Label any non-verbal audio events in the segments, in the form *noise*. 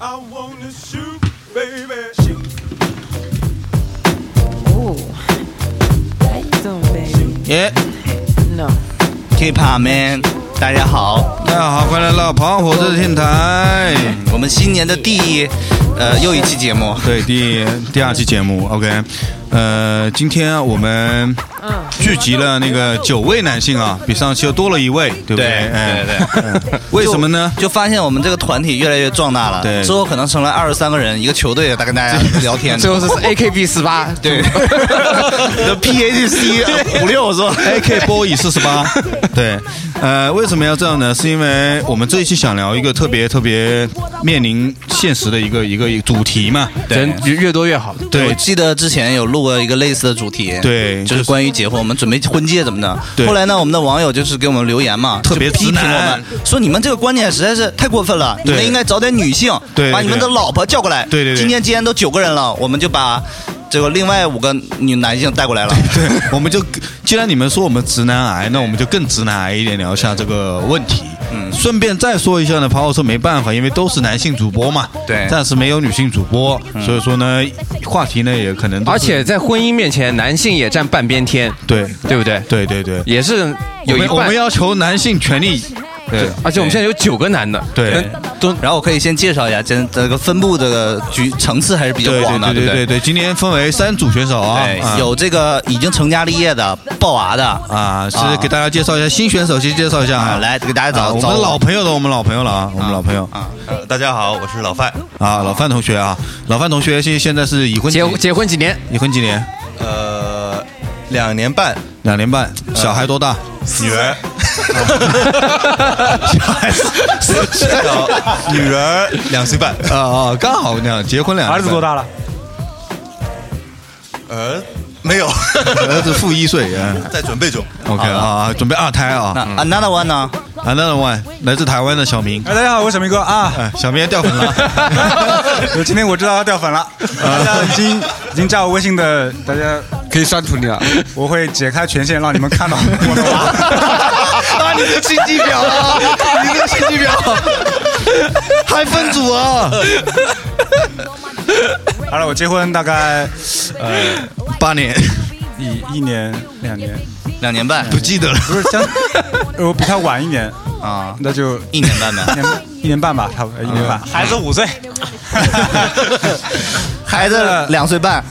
I wanna shoot, baby. Shoot. Ooh. How you doing, baby? 耶 No. K-pop man，大家好， 大家好，欢迎来到跑火车电台。我们新年的第一呃又一期节目，对，第第二期节目，OK，呃，今天我们聚集了那个九位男性啊，比上期又多了一位，对不对？哎对对 *laughs* 对，为什么呢？就发现我们这个团体越来越壮大了，对之后可能成了二十三个人一个球队，在跟大家 *laughs* 聊天，最后是 *laughs* AKB 四八，对，PHC 五六是吧？？AK boy 四十八，对，呃，为什么要这样呢？是因为我们这一期想聊一个特别特别面临现实的一个一个主题嘛，人越越多越好。对。我对记得之前有录过一个类似的主题，对就是关于结婚，我们准备婚戒怎么的。对。后来呢，我们的网友就是给我们留言嘛，特别批评我们，说你们这个观点实在是太过分了，你们应该找点女性，对把你们的老婆叫过来。对对对。今天既然都九个人了，我们就把这个另外五个女男性带过来了。*laughs* 对，我们就既然你们说我们直男癌，那我们就更直男癌一点聊一下这个问题。嗯，顺便再说一下呢，跑火车没办法，因为都是男性主播嘛，对。暂时没有女性主播，所以说呢，话题呢也可能而且在婚姻面前，男性也占半边天，对。对不对？对对对，也是有一半。我们我们。要求男性权利，对。而且我们现在有九个男的，对。跟都然后我可以先介绍一下，这这个分布这个局层次还是比较对广的，不对？对对对，今年分为三组选手啊，有这个已经成家立业的抱娃的。啊，是给大家介绍一下新选手，先介绍一下啊，啊，来给大家找啊我们老朋友的，我们老朋友了啊，我们老朋友。啊，呃，大家好，我是老范。啊，老范同学啊，老范同学现现在是已婚结结婚几年？已婚几年？呃，两年半，两年半，小孩多大？女儿，*laughs* 小孩子小女儿两岁半，啊啊，刚好那样，结婚两年儿子多？大了？儿没有，*laughs* 儿子负一岁嗯。在准备中。OK 啊，准备二胎那啊。another one 呢？Another one，来自台湾的小明，哎，大家好，我是小明哥啊。哎，小明掉粉了。*laughs* 就今天我知道他掉粉了，大家已经已经加我微信的，大家可以删除你了。我会解开权限让你们看到我的娃。*laughs* 啊，你的心机婊啊！你的心机婊，还分组啊？好了，我结婚大概呃八年，一一年两年，两年半。不记得了。不是相，*laughs* 我比他晚一年，啊，那就一年半吧。一 *laughs* 年一年半吧，差不多一年半。孩子五岁，*laughs* 孩子两岁半。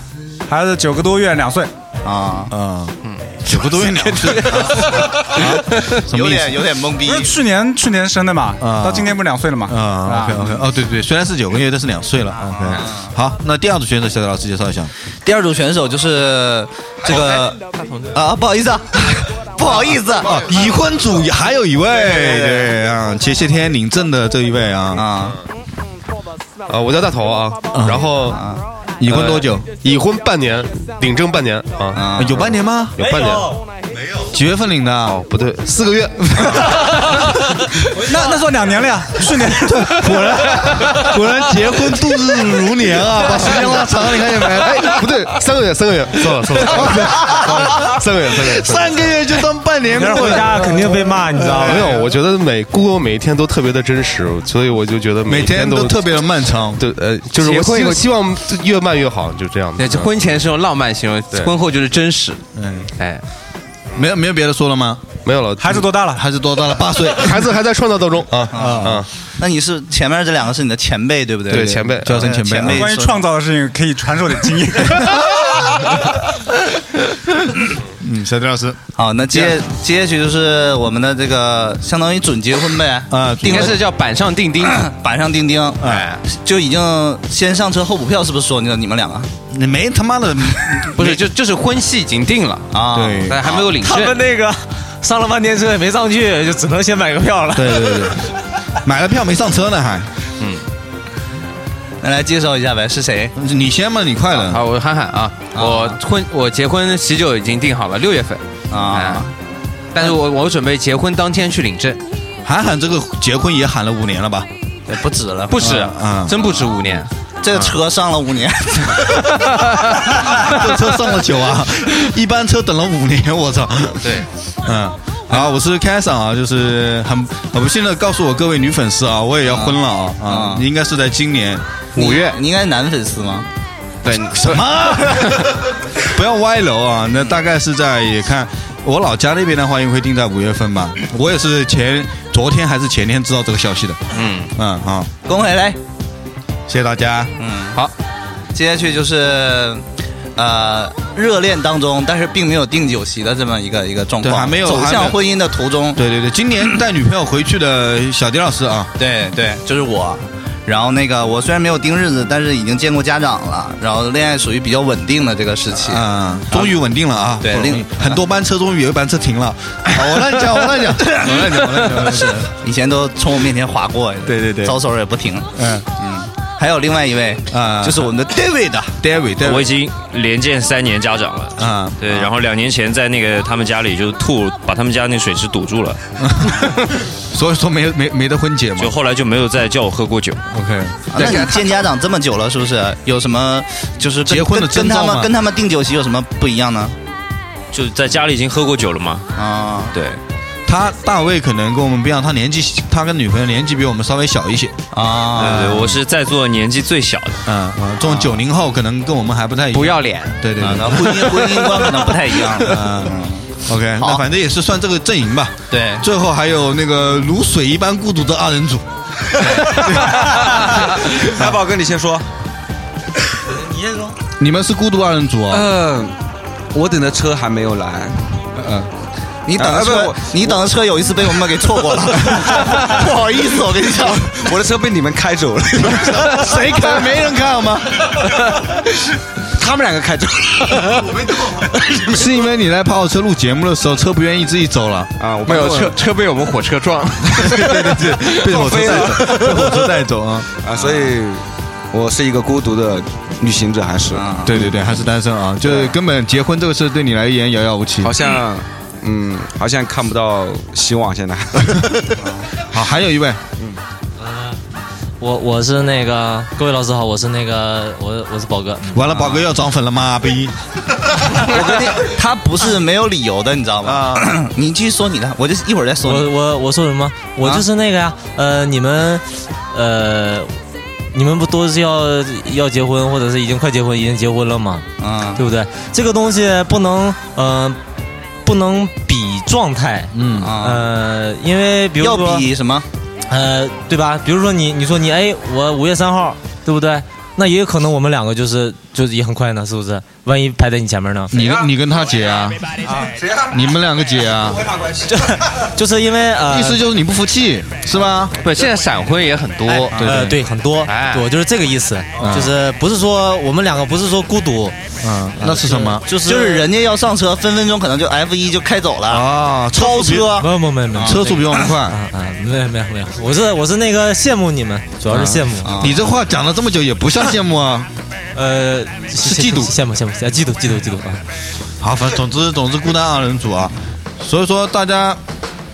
孩子九个多月两岁，啊，啊，*laughs* *laughs* 什么意思？有点有点懵逼。不。是去年去年生的嘛，啊到今年不是两岁了嘛？啊？OK OK，哦，对对，虽然是九个月，但是两岁了。OK，好，那第二组选手，小德老师介绍一下。第二组选手就是这个啊，*laughs* 不好意思啊，不好意思哦，已婚组还有一位，对啊，前些天领证的这一位啊，啊，啊，我叫大头啊，然后已婚多久？已婚半年，领证半年啊，啊有半年吗？有半年几月份领的？哦，不对，四个月，*laughs* 那那算两年了呀，去年 *laughs* 果然果然结婚度日如年啊，把时间拉长，你看见没？哎，哎，不对，三个月，三个月，错了错了，*laughs* 三个月，三个月，三个月就当半年。回家肯定被骂，你知道吗？没有，我觉得每过我每一天都特别的真实，所以我就觉得每天天都特别的漫长。对，呃，就是我希希望越慢越好，就这样对，子。婚前是用浪漫形容，婚后就是真实。嗯，哎，没有没有别的说了吗？没有了，孩子多大了？孩子多大了？八岁。*laughs* 孩子还在创造当中啊啊啊！那你是前面这两个是你的前辈对不对？对前辈叫声前辈啊。前辈关于创造的事情可以传授点经验。*laughs* *laughs* 嗯，小丁老师好，那接接下去就是我们的这个相当于准结婚呗啊应该是叫板上钉钉。*coughs* 板上钉钉，哎，就已经先上车后补票，是不是说你你们两个你没他妈的 *laughs* 不是，就就是婚戏已经定了，啊？对但还没有领证他们。那个上了半天车也没上去，就只能先买个票了。对对对，买了票没上车呢还。那来介绍一下呗，是谁？你先嘛，你快了。好，我憨憨啊，我婚我结婚喜酒已经订好了，六月份。哎啊，但是我我准备结婚当天去领证，韩寒这个结婚也喊了五年了吧？不止了，不止啊，真不止五年。这个车上了五年，*laughs* 这车上了久啊，一般车等了五年，我操。对，嗯，好，我是开桑啊，就是很很不幸的告诉我各位女粉丝啊，我也要婚了啊啊啊，应该是在今年五月，你应该是男粉丝吗？对，什么？*laughs* 不要歪楼啊！那大概是在也看我老家那边的话，应该会定在五月份吧。我也是前昨天还是前天知道这个消息的。嗯，嗯，好，恭喜嘞！谢谢大家。嗯，好，接下去就是呃热恋当中，但是并没有定酒席的这么一个一个状况，还没有走向婚姻的途中。对对对，今年带女朋友回去的小迪老师啊，对对，就是我。然后那个我虽然没有定日子，但是已经见过家长了。然后恋爱属于比较稳定的这个时期。嗯，终于稳定了啊！对很多班车终于有一班车停了。*laughs* 我乱讲，我乱讲，我乱讲，我乱讲我乱讲。以前都从我面前划过，对对对招手也不停。嗯嗯，还有另外一位啊就是我们的 David。，David，我已经连见三年家长了。啊，对，然后两年前在那个他们家里就吐，把他们家那水池堵住了，*laughs* 所以说没没没得婚结嘛就。后来就没有再叫我喝过酒。OK，啊那你见家长这么久了，是不是有什么就是结婚的跟跟他们跟他们订酒席有什么不一样呢？就在家里已经喝过酒了嘛。啊，对，他大卫可能跟我们不一样，他年纪他跟女朋友年纪比我们稍微小一些。啊，对对，我是在座年纪最小的。嗯嗯，这种九零后可能跟我们还不太一样。不要脸，啊，对对对那。婚姻婚姻观可能不太一样。*laughs* 嗯，OK，那反正也是算这个阵营吧。对，最后还有那个如水一般孤独的二人组。*laughs* 来，宝哥你先说。你们是孤独二人组啊？嗯，我等的车还没有来。嗯，你等的车你等的车有一次被我们给错过了，*laughs* 不好意思，我跟你讲。*laughs* 我的车被你们开走了，*laughs* 谁开？没人开好吗？他们两个开走了。是因为你在跑车录节目的时候，车不愿意自己走了。啊，我没有车车被我们火车撞了。对对对，被火车带走，被火车带走啊！啊，所以我是一个孤独的旅行者，还是对对对，还是单身啊，就是根本结婚这个事对你来言遥遥无期。好像，嗯，好像看不到希望。现在，*laughs* 好，还有一位，嗯我我是那个各位老师好，我是那个我我是宝哥，嗯完了，宝哥要涨粉了吗？逼！我跟你，他不是没有理由的，你知道吗？*clears throat* 你继续说你的，我就一会儿再说你。我我我说什么？我就是那个呀，呃，你们呃，你们不都是要要结婚，或者是已经快结婚，已经结婚了吗？嗯，对不对？这个东西不能呃不能比状态，嗯啊，呃，因为比如要说比什么？呃，对吧？比如说你，你说你，哎，我五月三号，对不对？那也有可能我们两个就是就是也很快呢，是不是？万一排在你前面呢？你跟你跟他姐啊？你们两个姐啊？就是因为呃，意思就是你不服气是吧？不，现在闪婚也很多。哎对呃，对，很多，哎对，我就是这个意思，嗯就是不是说我们两个不是说孤独，嗯，那是什么？就是就是人家要上车，分分钟可能就 F 一就开走了，啊，超车。没有没有没有没有车速比我们快。啊啊，没有没有没有，我是我是那个羡慕你们，主要是羡慕，啊你这话讲了这么久，也不像羡慕啊。呃，是嫉妒羡慕羡慕羡慕，嫉妒嫉妒嫉妒啊！好，反正总之总之孤单二人组啊，所以说大家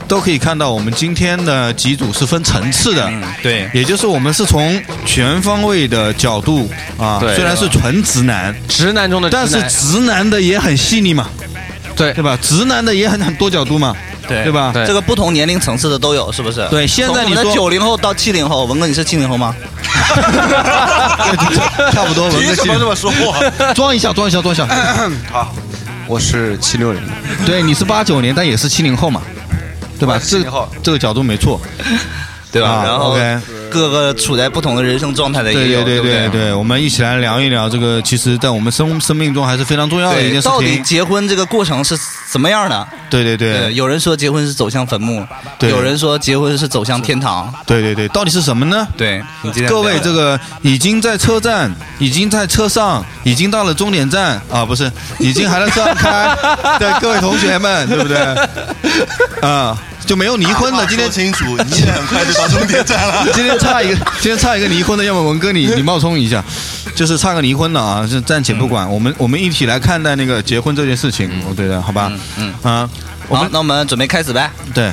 都可以看到，我们今天的几组是分层次的。嗯，对，也就是我们是从全方位的角度啊，虽然是纯直男，直男中的直但，是直男的也很细腻嘛，对对吧？直男的也很很多角度嘛，对对吧？对这个不同年龄层次的都有，是不是？对现在你说九零后到七零后，文哥你是七零后吗？*laughs* 差不多，文哥么这么说话？*laughs* 装一下，装一下，装一下。*clears throat* 好，我是七六人，对，你是八九年，但也是七零后嘛，对吧？这70后这个角度没错，*laughs* 对吧？啊然后各个处在不同的人生状态的对也有，对对对不对，我们一起来聊一聊这个，其实在我们生生命中还是非常重要的一，件事到底。结婚这个过程是怎么样的？对对对，对有人说结婚是走向坟墓，对有人说结婚是走向天堂。对对对，到底是什么呢？对，各位，这个已经在车站，已经在车上，已经到了终点站啊，不是，已经还在车上开 *laughs* 对各位同学们，对不对？啊，就没有离婚的，今天说清楚，你也很快就到终点站了。*laughs* 今天差一个，今天差一个离婚的，要么文哥你你冒充一下，就是差个离婚的啊，就暂且不管，我们我们一起来看待那个结婚这件事情，我觉得好吧？嗯啊，我好们，那我们准备开始呗。对。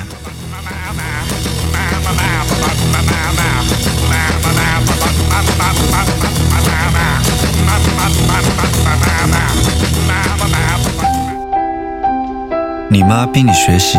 你妈逼你学习，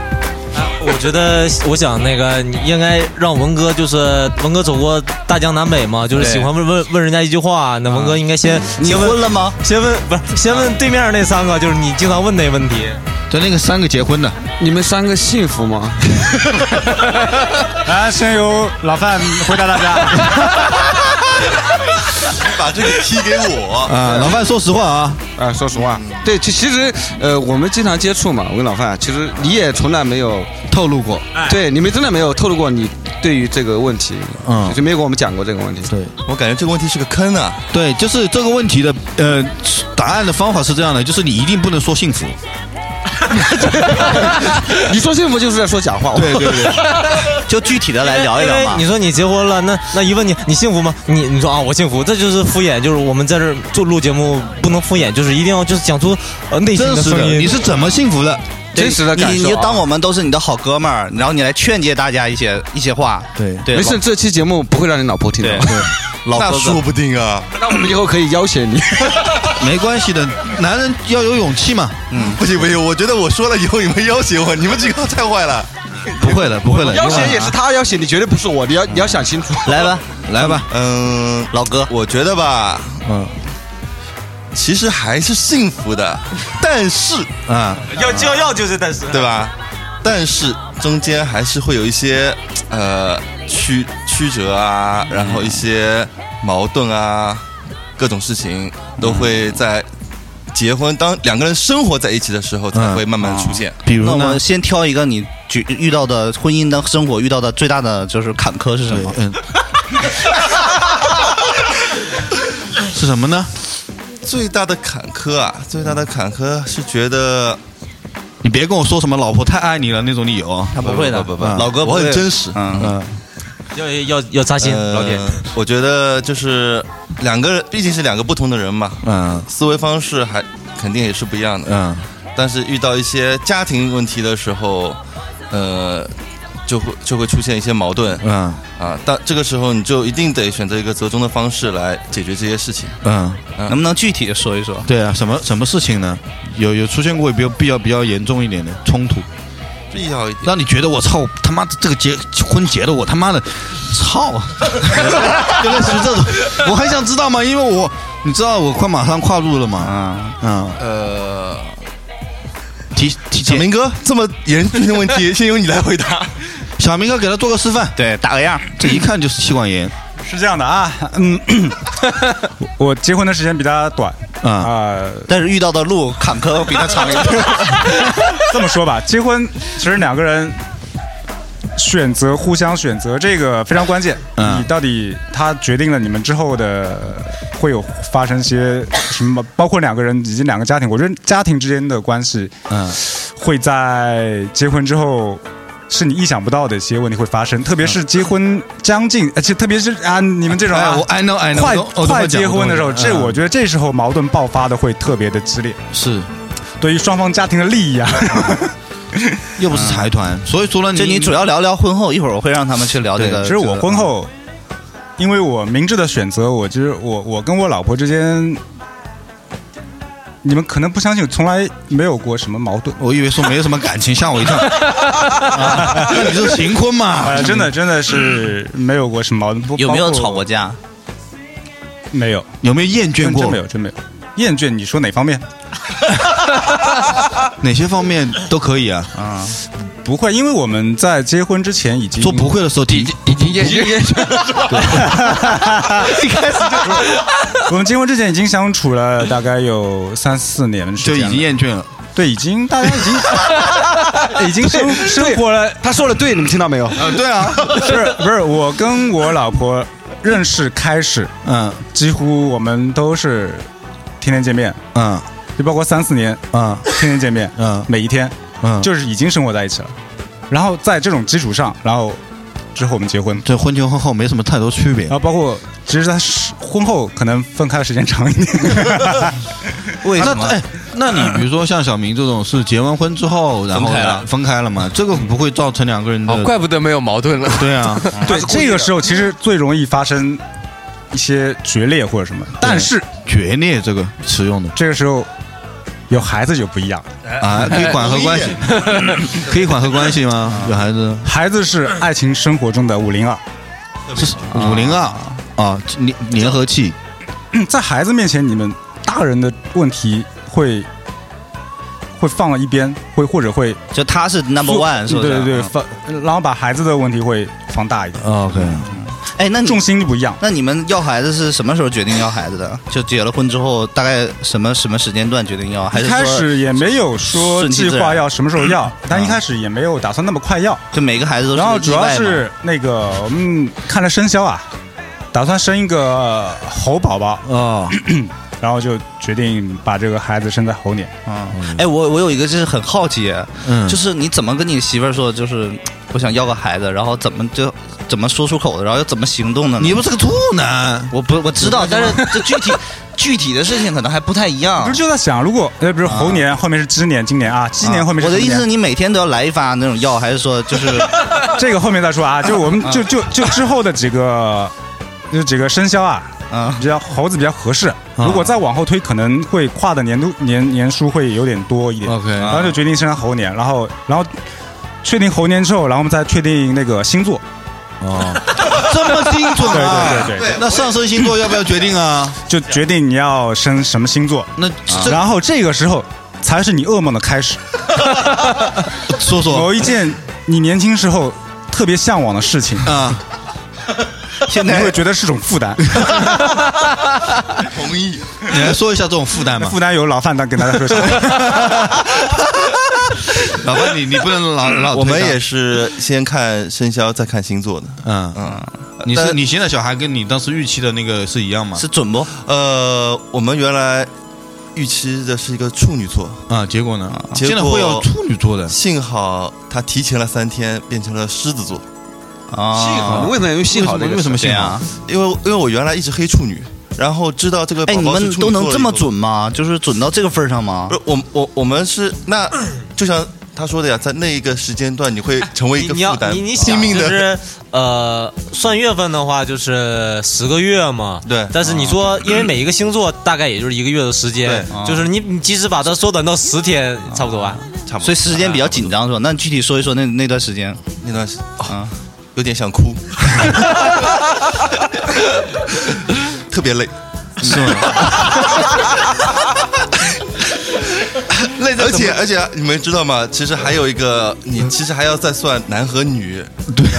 我觉得，我想那个，你应该让文哥，就是文哥走过大江南北嘛，就是喜欢问问问人家一句话，那文哥应该先你先问婚了吗？先问不是先问对面那三个，就是你经常问那问题。对，那个三个结婚的，你们三个幸福吗？来，*laughs* 先由老范回答大家。*laughs* 把这个踢给我啊！老范，说实话啊，啊，说实话，对，其其实呃，我们经常接触嘛，我跟老范，其实你也从来没有透露过，对，你们真的没有透露过你对于这个问题，嗯，就没有跟我们讲过这个问题。对，我感觉这个问题是个坑啊。对，就是这个问题的呃答案的方法是这样的，就是你一定不能说幸福。*laughs* 你说幸福就是在说假话。对对对，*laughs* 就具体的来聊一聊嘛。你说你结婚了，那那一问你你幸福吗？你你说啊我幸福，这就是敷衍，就是我们在这儿做录节目不能敷衍，就是一定要就是讲出呃内心实的，声音。你是怎么幸福的？真实的感受、啊，你你就当我们都是你的好哥们儿，然后你来劝诫大家一些一些话。对对，没事，这期节目不会让你老婆听到。对，*laughs* 老婆说不定啊。那我们以后可以要挟你。*laughs* 没关系的，男人要有勇气嘛。嗯，不行不行，我觉得我说了以后你们要挟我，你们几个太坏了。不会的，不会的，要挟也是他要挟，你绝对不是我，你要你要想清楚。来吧，来吧，嗯，老哥，我觉得吧，嗯，其实还是幸福的，但是啊，要就要就是但是，对吧？但是中间还是会有一些呃曲曲折啊，然后一些矛盾啊，各种事情都会在结婚当两个人生活在一起的时候才会慢慢出现。比如呢那我们，先挑一个你举遇到的婚姻的生活遇到的最大的就是坎坷是什么？嗯，*laughs* 是什么呢？最大的坎坷啊，最大的坎坷是觉得你别跟我说什么老婆太爱你了那种理由，他不会的，不不不，嗯。老哥我很真实。嗯，嗯，要要要扎心，呃老铁。我觉得就是两个人，毕竟是两个不同的人嘛，嗯。思维方式还肯定也是不一样的。嗯。但是遇到一些家庭问题的时候，呃，就会就会出现一些矛盾嗯啊。但这个时候你就一定得选择一个折中的方式来解决这些事情。嗯，嗯能不能具体的说一说？对啊，什么什么事情呢？有有出现过比较比较比较严重一点的冲突，必要一点。让你觉得我操他妈的这个结婚结的我他妈的操，就类似于这种，我很想知道嘛，因为我你知道我快马上跨入了嘛，啊，嗯，呃，提提小明哥这么严峻的问题，先由你来回答。小明哥给他做个示范，对，打个样。这一看就是妻管严是这样的啊，嗯，*coughs* 我结婚的时间比他短啊，啊、但是遇到的路坎坷比他长一点。*laughs* 这么说吧，结婚其实两个人选择互相选择这个非常关键。嗯你到底他决定了你们之后的会有发生些什么，包括两个人以及两个家庭，我觉得家庭之间的关系嗯会在结婚之后。是你意想不到的一些问题会发生，特别是结婚将近，而且特别是啊，你们这种啊哎我 I know I know，快快结婚的时候，这我觉得这时候矛盾爆发的会特别的激烈，是，对于双方家庭的利益啊，*laughs* 又不是财团，所以说呢，就你主要聊聊婚后，一会儿我会让他们去聊这个。其实我婚后，因为我明智的选择，我其实我我跟我老婆之间，你们可能不相信，从来没有过什么矛盾。我以为说没有什么感情，吓我一跳。*laughs* 啊那你是行婚嘛？呃，真的真的是没有过什么矛盾。不有没有包括吵过架？没有，有没有厌倦过？真真没有，真没有。厌倦，你说哪方面？*laughs* 哪些方面都可以啊。啊，不会，因为我们在结婚之前已经说不会的时候已经，已经厌倦了，*laughs* 一开始就说，我们结婚之前已经相处了大概有三四年的时间，就已经厌倦了。对，已经大家已经 *laughs* 已经生生活了。他说的对，你们听到没有？嗯，对啊，不是不是，我跟我老婆认识开始，嗯。几乎我们都是天天见面，嗯。就包括三四年，嗯。天天见面，嗯。每一天，嗯，就是已经生活在一起了。然后在这种基础上，然后之后我们结婚。这婚前婚后没什么太多区别然。后包括其实他婚后可能分开的时间长一点。*laughs* 为什么？那哎，那你比如说像小明这种是结完婚之后，然后分开了分开了嘛？这个不会造成两个人的哦，怪不得没有矛盾了。*laughs* 对啊，对，这个时候其实最容易发生一些决裂或者什么。但是决裂这个词用的这个时候有孩子就不一样了，啊，可以缓和关系，*laughs* 可以缓和关系吗？有孩子？孩子是爱情生活中的五零二。是五零二。啊，粘粘合器。在孩子面前，你们大人的问题会会放到一边，会或者会就他是 number one，是不是？对对对，嗯放，然后把孩子的问题会放大一点，OK，哎，那你重心就不一样。那你们要孩子是什么时候决定要孩子的？就结了婚之后，大概什么什么时间段决定要？还一是开始也没有说计划要什么时候要，但一开始也没有打算那么快要。就每个孩子都是然后主要是那个我们看了生肖啊，打算生一个猴宝宝，哦，*clears throat* 然后就决定把这个孩子生在猴年。啊，哎，我我有一个就是很好奇，嗯就是你怎么跟你媳妇儿说，就是我想要个孩子，然后怎么就怎么说出口的，然后又怎么行动的呢？你不是个处男，我不我知道，但是这具体具体的事情可能还不太一样不是。就在想，如果呃，比如猴年后面是鸡年，今年啊，鸡年后面是我的意思是，你每天都要来一发那种药，还是说就是 *laughs* 这个后面再说啊，就我们就就就之后的几个，就几个生肖啊，嗯比较猴子比较合适。如果再往后推，可能会跨的年度年年数会有点多一点。OK 然后就决定生在猴年，然后然后确定猴年之后，然后我们再确定那个星座。哦，*laughs* 这么精准啊！对对对对那上升星座要不要决定啊？就决定你要生什么星座。那这然后这个时候才是你噩梦的开始。*laughs* 说说某一件你年轻时候特别向往的事情，啊，现在你会觉得是种负担。同意。你来说一下这种负担嘛？负担由老范当给大家说一下。*laughs* 老范，你你不能老老我们也是先看生肖，再看星座的。嗯嗯，你是你现在小孩跟你当时预期的那个是一样吗？是准不？呃，我们原来预期的是一个处女座，啊，结果呢？结果现在会有处女座的，幸好他提前了三天变成了狮子座，啊，幸好，你为什么要用幸好这个？为什么幸好对啊？因为因为我原来一直黑处女，然后知道这个哎，你们都能这么准吗？就是准到这个份上吗不？是我我我们是那就像他说的呀，在那一个时间段，你会成为一你你要个负担，你你想拼命的。就是呃，算月份的话就是十个月嘛。对但是你说，因为每一个星座大概也就是一个月的时间对，就是你你即使把它缩短到十天，差不多啊。差不多所以时间比较紧张是吧？那你具体说一说那那段时间那段时哦啊？有点想哭，*laughs* 特别累。是吗？*laughs* 累而且而且你们知道吗？其实还有一个，你其实还要再算男和女，对吗？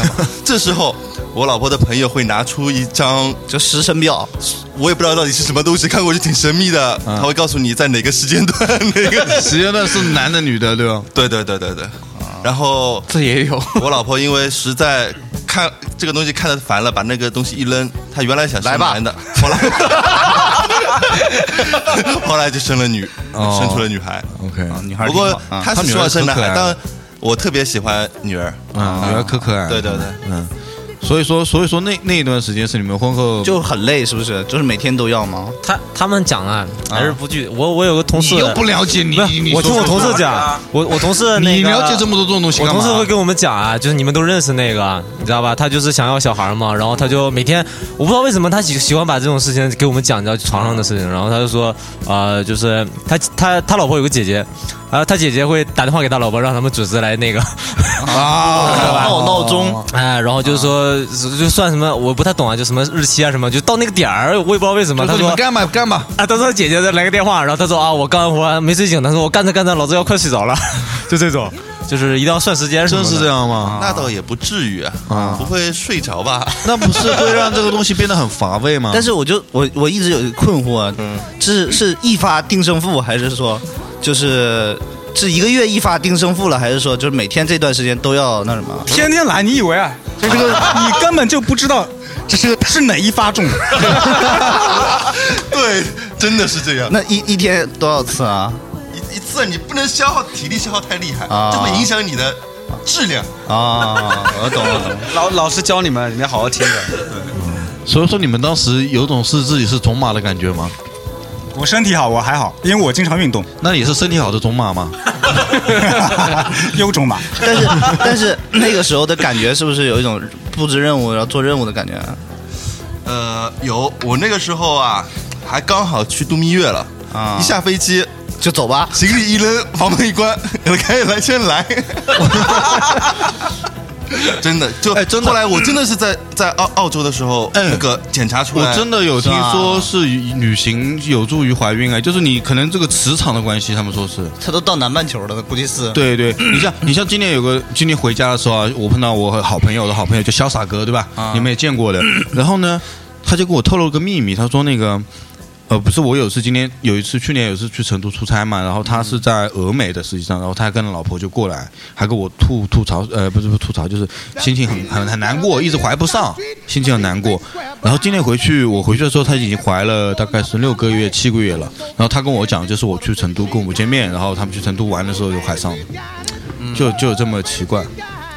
这时候我老婆的朋友会拿出一张，就时辰表，我也不知道到底是什么东西，看过去挺神秘的。他会告诉你在哪个时间段，*laughs* 哪个时间段是男的女的，对吧？对对对对对。然后这也有。我老婆因为实在看这个东西看的烦了，把那个东西一扔。她原来想生男的，后来后来就生了女，哦生出了女孩。OK，女孩不过她是她女儿说生男孩，但我特别喜欢女儿。啊，女儿可可爱。对对对，嗯，所以说所以说那那一段时间是你们婚后就很累，是不是？就是每天都要吗？他他们讲啊，还是不具。我我有个同事，你又不了解你不是你我听我同事讲，我我同事那个你了解这么多这种东西我同事会跟我们讲啊，就是你们都认识那个，你知道吧？他就是想要小孩嘛，然后他就每天，我不知道为什么他喜喜欢把这种事情给我们讲，你知道床上的事情，然后他就说，呃，就是他他他老婆有个姐姐，啊，他姐姐会打电话给他老婆，让他们准时来那个啊 *laughs* 闹闹钟，哎，然后就是说就算什么我不太懂啊，就什么日期啊什么，就到那个点儿，我也不知道为什么，他说你干吧干吧，啊，他说姐姐再来个电话，然后他说啊，我刚我没睡醒，他说我干着干着，老子要快睡着了，*laughs* 就这种，就是一定要算时间真是这样吗？那倒也不至于啊啊，不会睡着吧？那不是会让这个东西变得很乏味吗？*laughs* 但是我就我我一直有一个困惑嗯，是是一发定胜负，还是说就是是一个月一发定胜负了，还是说就是每天这段时间都要那什么？天天来，你以为啊？就这个，*laughs* 你根本就不知道这是是哪一发中的。*laughs* 对，真的是这样。那一一天多少次啊？一一次你不能消耗体力消耗太厉害，啊这会影响你的质量啊，我懂了，懂了。*laughs* 老老师教你们，你们要好好听的。所以说你们当时有种是自己是种马的感觉吗？我身体好，我还好，因为我经常运动。那你是身体好的种马吗？*laughs* 优种马。但是但是那个时候的感觉是不是有一种布置任务然后做任务的感觉啊？呃，有，我那个时候啊，还刚好去度蜜月了啊一下飞机就走吧，行李一扔，房门一关，*laughs* 赶紧来，先来。*laughs* *laughs* 真的，就哎真的后来我真的是在在澳澳洲的时候，那个检查出来，我真的有听说是旅行有助于怀孕啊，就是你可能这个磁场的关系，他们说是。他都到南半球了，估计是。对对，*laughs* 你像你像今年有个今年回家的时候啊，我碰到我好朋友的好朋友叫潇洒哥，对吧？啊你们也见过的。然后呢，他就给我透露了个秘密，他说那个。呃，不是，我有一次今天有一次去年有一次去成都出差嘛，然后他是在峨眉的，实际上，然后他还跟老婆就过来，还跟我吐吐槽，呃，不是不是吐槽，就是心情很很很难过，一直怀不上，心情很难过。然后今天回去，我回去的时候，他已经怀了大概是六个月、七个月了。然后他跟我讲，就是我去成都跟我们见面，然后他们去成都玩的时候就怀上了，就就这么奇怪。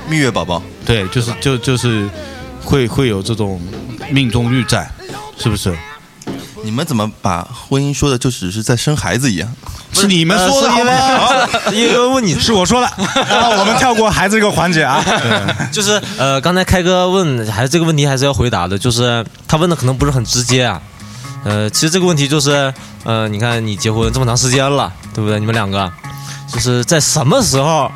蜜月宝宝，对，就是就就是会会有这种命中率在，是不是？你们怎么把婚姻说的就只是在生孩子一样？是你们说的好吗？因为问你是我说的，然后我们跳过孩子这个环节啊。*laughs* 就是呃，刚才开哥问，还是这个问题还是要回答的，就是他问的可能不是很直接啊。呃，其实这个问题就是，呃，你看你结婚这么长时间了，对不对？你们两个，就是在什么时候，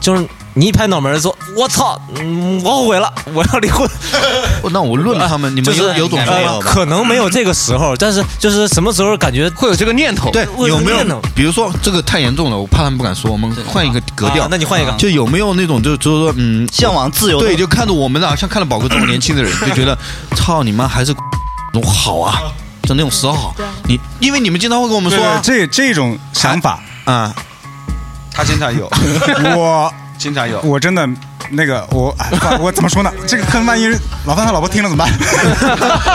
就是你一拍脑门说，我操，嗯，我后悔了，我要离婚。*laughs* 那我论他们，你们就是有有种说呃，可能没有这个时候，但是就是什么时候感觉会有这个念头？对，有没有？念头？比如说这个太严重了，我怕他们不敢说，我们换一个格调。啊那你换一个。就有没有那种就就是说嗯，向往自由对，就看着我们啊，像看了宝哥这么年轻的人，*laughs* 就觉得操你妈还是好啊，就那种时候好。你因为你们经常会跟我们说啊，对这这种想法。啊，他经常有，*laughs* 我经常有。我真的那个我哎 *laughs* 我怎么说呢？这个坑万一老范他老婆听了怎么办？*laughs*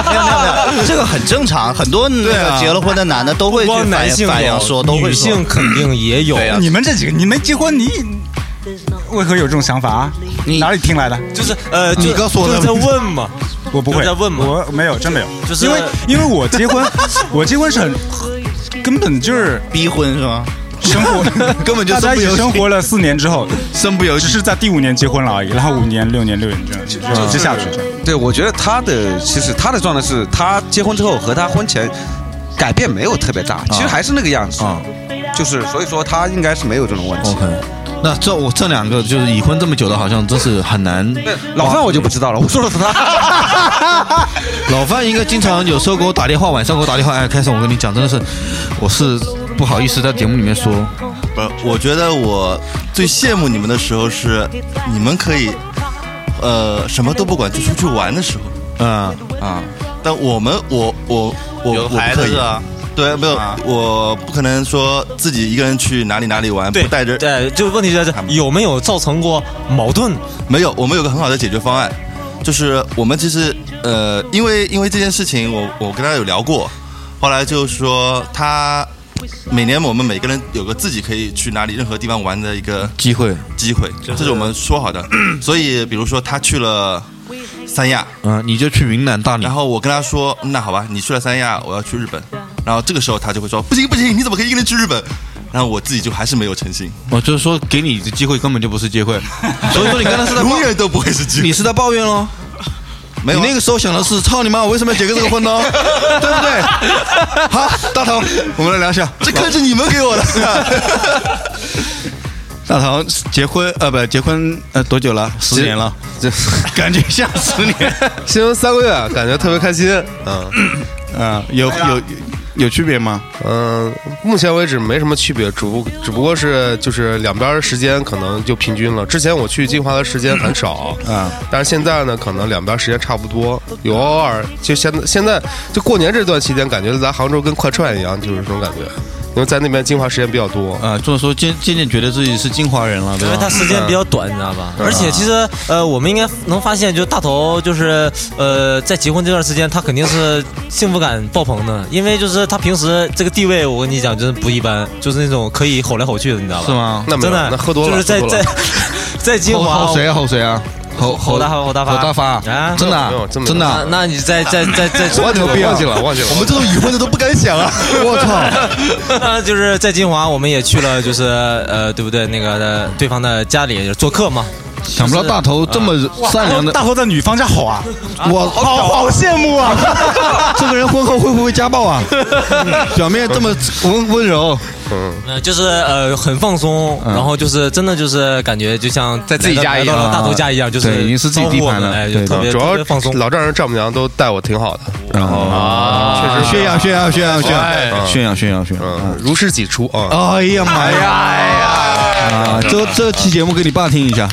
没有没有没有，这个很正常，很多那个结了婚的男的都会反男性有反映说，都会女性肯定也有。啊你们这几个你没结婚，你为何有这种想法啊？你哪里听来的？就是呃，你刚说的 *laughs* 就在问嘛，我不会在问嘛我没有，真没有，就是因为因为我结婚，我结婚是很根本就是逼婚是吗？生活根本就大家生活了四年之后，身不由己。只是在第五年结婚了而已，然后五年、六年、六年这样就一直下去。对，我觉得他的其实他的状态是他结婚之后和他婚前改变没有特别大，其实还是那个样子。啊就是所以说他应该是没有这种问题。OK，那这我这两个就是已婚这么久的，好像真是很难。老范我就不知道了，我说的是他。*laughs* 老范应该经常有时候给我打电话，晚上给我打电话，哎，开始我跟你讲，真的是，我是不好意思在节目里面说，不是，我觉得我最羡慕你们的时候是你们可以，呃，什么都不管就出去玩的时候嗯，啊。但我们，我我我有我不可以孩子是吧？对，没有，我不可能说自己一个人去哪里哪里玩，不带着。对，就问题在这有没有造成过矛盾？没有，我们有个很好的解决方案，就是我们其实呃，因为因为这件事情我，我跟他有聊过，后来就是说他每年我们每个人有个自己可以去哪里任何地方玩的一个机会，机会，这是我们说好的。*clears throat* 所以比如说他去了三亚，嗯，你就去云南大理然，后我跟他说，那好吧，你去了三亚，我要去日本，然后这个时候他就会说，不行不行，你怎么可以一个人去日本？然后我自己就还是没有诚信，我就是说给你的机会根本就不是机会，所以说你刚才是在抱 *laughs* 永远都不会是机会。你是在抱怨喽？没有啊你那个时候想的是，操你妈，我为什么要结个这个婚呢？*laughs* 对不对？好，大头，我们来聊一下。这坑是你们给我的。*laughs* 大头结婚呃不结婚呃多久了？十年了，这 *laughs* 感觉像十年。新婚三个月，感觉特别开心。嗯嗯，*coughs* 有有有区别吗？嗯，目前为止没什么区别，只不只不过是就是两边时间可能就平均了。之前我去金华的时间很少啊，但是现在呢，可能两边时间差不多，有偶尔就现在现在就过年这段期间，感觉来杭州跟快串一样，就是这种感觉。因为在那边金华时间比较多，啊，就是说渐渐渐觉得自己是金华人了，对吧？因为他时间比较短，你知道吧？嗯而且其实呃，我们应该能发现，就大头就是呃，在结婚这段时间，他肯定是幸福感爆棚的，因为就是他平时这个地位，我跟你讲，真的不一般，就是那种可以吼来吼去的，你知道吧？是吗？那真的，那喝多了就是在在 *laughs* 在金华吼谁啊？吼谁啊？吼吼大发好大发侯大发啊真的真的啊那那你在在在在忘记了忘记了忘记了我们这种已婚的都不敢想啊！*laughs* 我操！*laughs* 那就是在金华，我们也去了，就是呃，对不对？那个的对方的家里做客嘛。想不到大头这么善良的，大头在女方家好啊，我好好羡慕啊！*laughs* 这个人婚后会不会家暴啊？*laughs* 表面这么温温柔，嗯，呃，就是呃很放松，然后就是真的就是感觉就像在自己家一样到了大头家一样，就是已经是自己地盘了对就特别主要放松。老丈人丈母娘都待我挺好的，然后啊，确实炫耀炫耀炫耀炫哎耀炫耀炫耀炫耀！嗯，如释己出啊。哎呀妈呀！哎呀！啊，这这期节目给你爸听一下。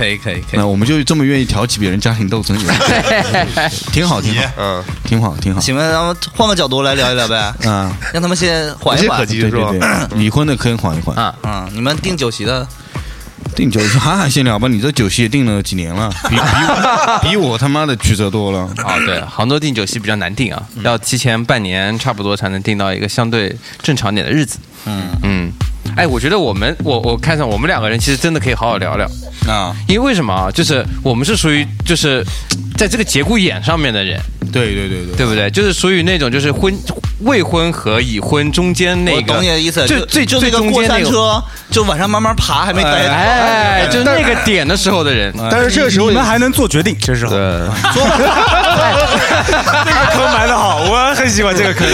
可以可以可以。那，我们就这么愿意挑起别人家庭斗争，*laughs* 挺好挺好，嗯，挺好挺好。行吧，咱们换个角度来聊一聊呗，嗯，让他们先缓一缓？对对对，离婚的可以缓一缓。啊嗯，你们订酒席的，订酒席，韩寒先聊吧，你这酒席也订了几年了，比比我比我他妈的曲折多了。啊，对，杭州订酒席比较难订啊，要提前半年差不多才能订到一个相对正常点的日子。嗯。嗯，哎，我觉得我们我我看上我们两个人其实真的可以好好聊聊，啊，因为为什么啊？就是我们是属于就是 *tsk* 在这个节骨眼上面的人，对对对对，对不对？就是属于那种就是婚未婚和已婚中间那个我，懂你的意思，最就最最就那个过中间那个。山车，就晚上慢慢爬，还没待。哎，就那个点的时候的人，但是这个时候你们还能做决定，这时候对，这个坑埋的好，我很喜欢这个坑。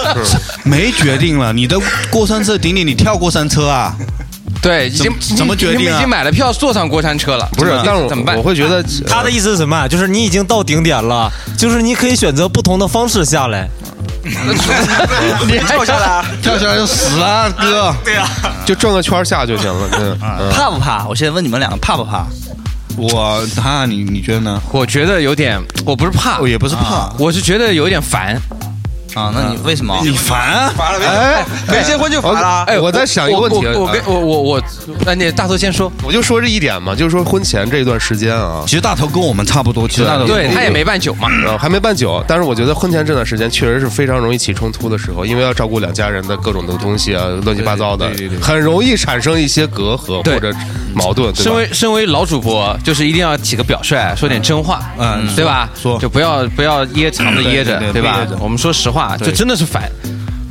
*laughs* 没决定了，你的过山车顶顶你跳过山车啊？*laughs* 对，已经怎怎么决定啊你们已经买了票坐上过山车了，不是，但是怎么办？我会觉得他的意思是什么啊？就是你已经到顶点了，就是你可以选择不同的方式下来。*laughs* 你跳下来，跳下来就死了，哥。对啊，就转个圈下就行了。嗯嗯 *laughs* 怕不怕？我现在问你们两个怕不怕？我怕你你觉得呢？我觉得有点，我不是怕，我也不是怕，我是觉得有点烦。啊，那你为什么？你烦？烦了没？哎，没结婚就烦了。哎，我在想一个问题，我我跟我我我，那你大头先说。我就说这一点嘛，就是说婚前这一段时间啊，其实大头跟我们差不多，其实大头对他也没办酒嘛，呃，还没办酒，但是我觉得婚前这段时间确实是非常容易起冲突的时候，因为要照顾两家人的各种的东西啊，乱七八糟的对对对，对很容易产生一些隔阂或者矛盾？身为身为老主播，就是一定要起个表率，说点真话，嗯对吧？说就不要不要掖藏着掖着，对对对吧？我们说实话，对就真的是烦。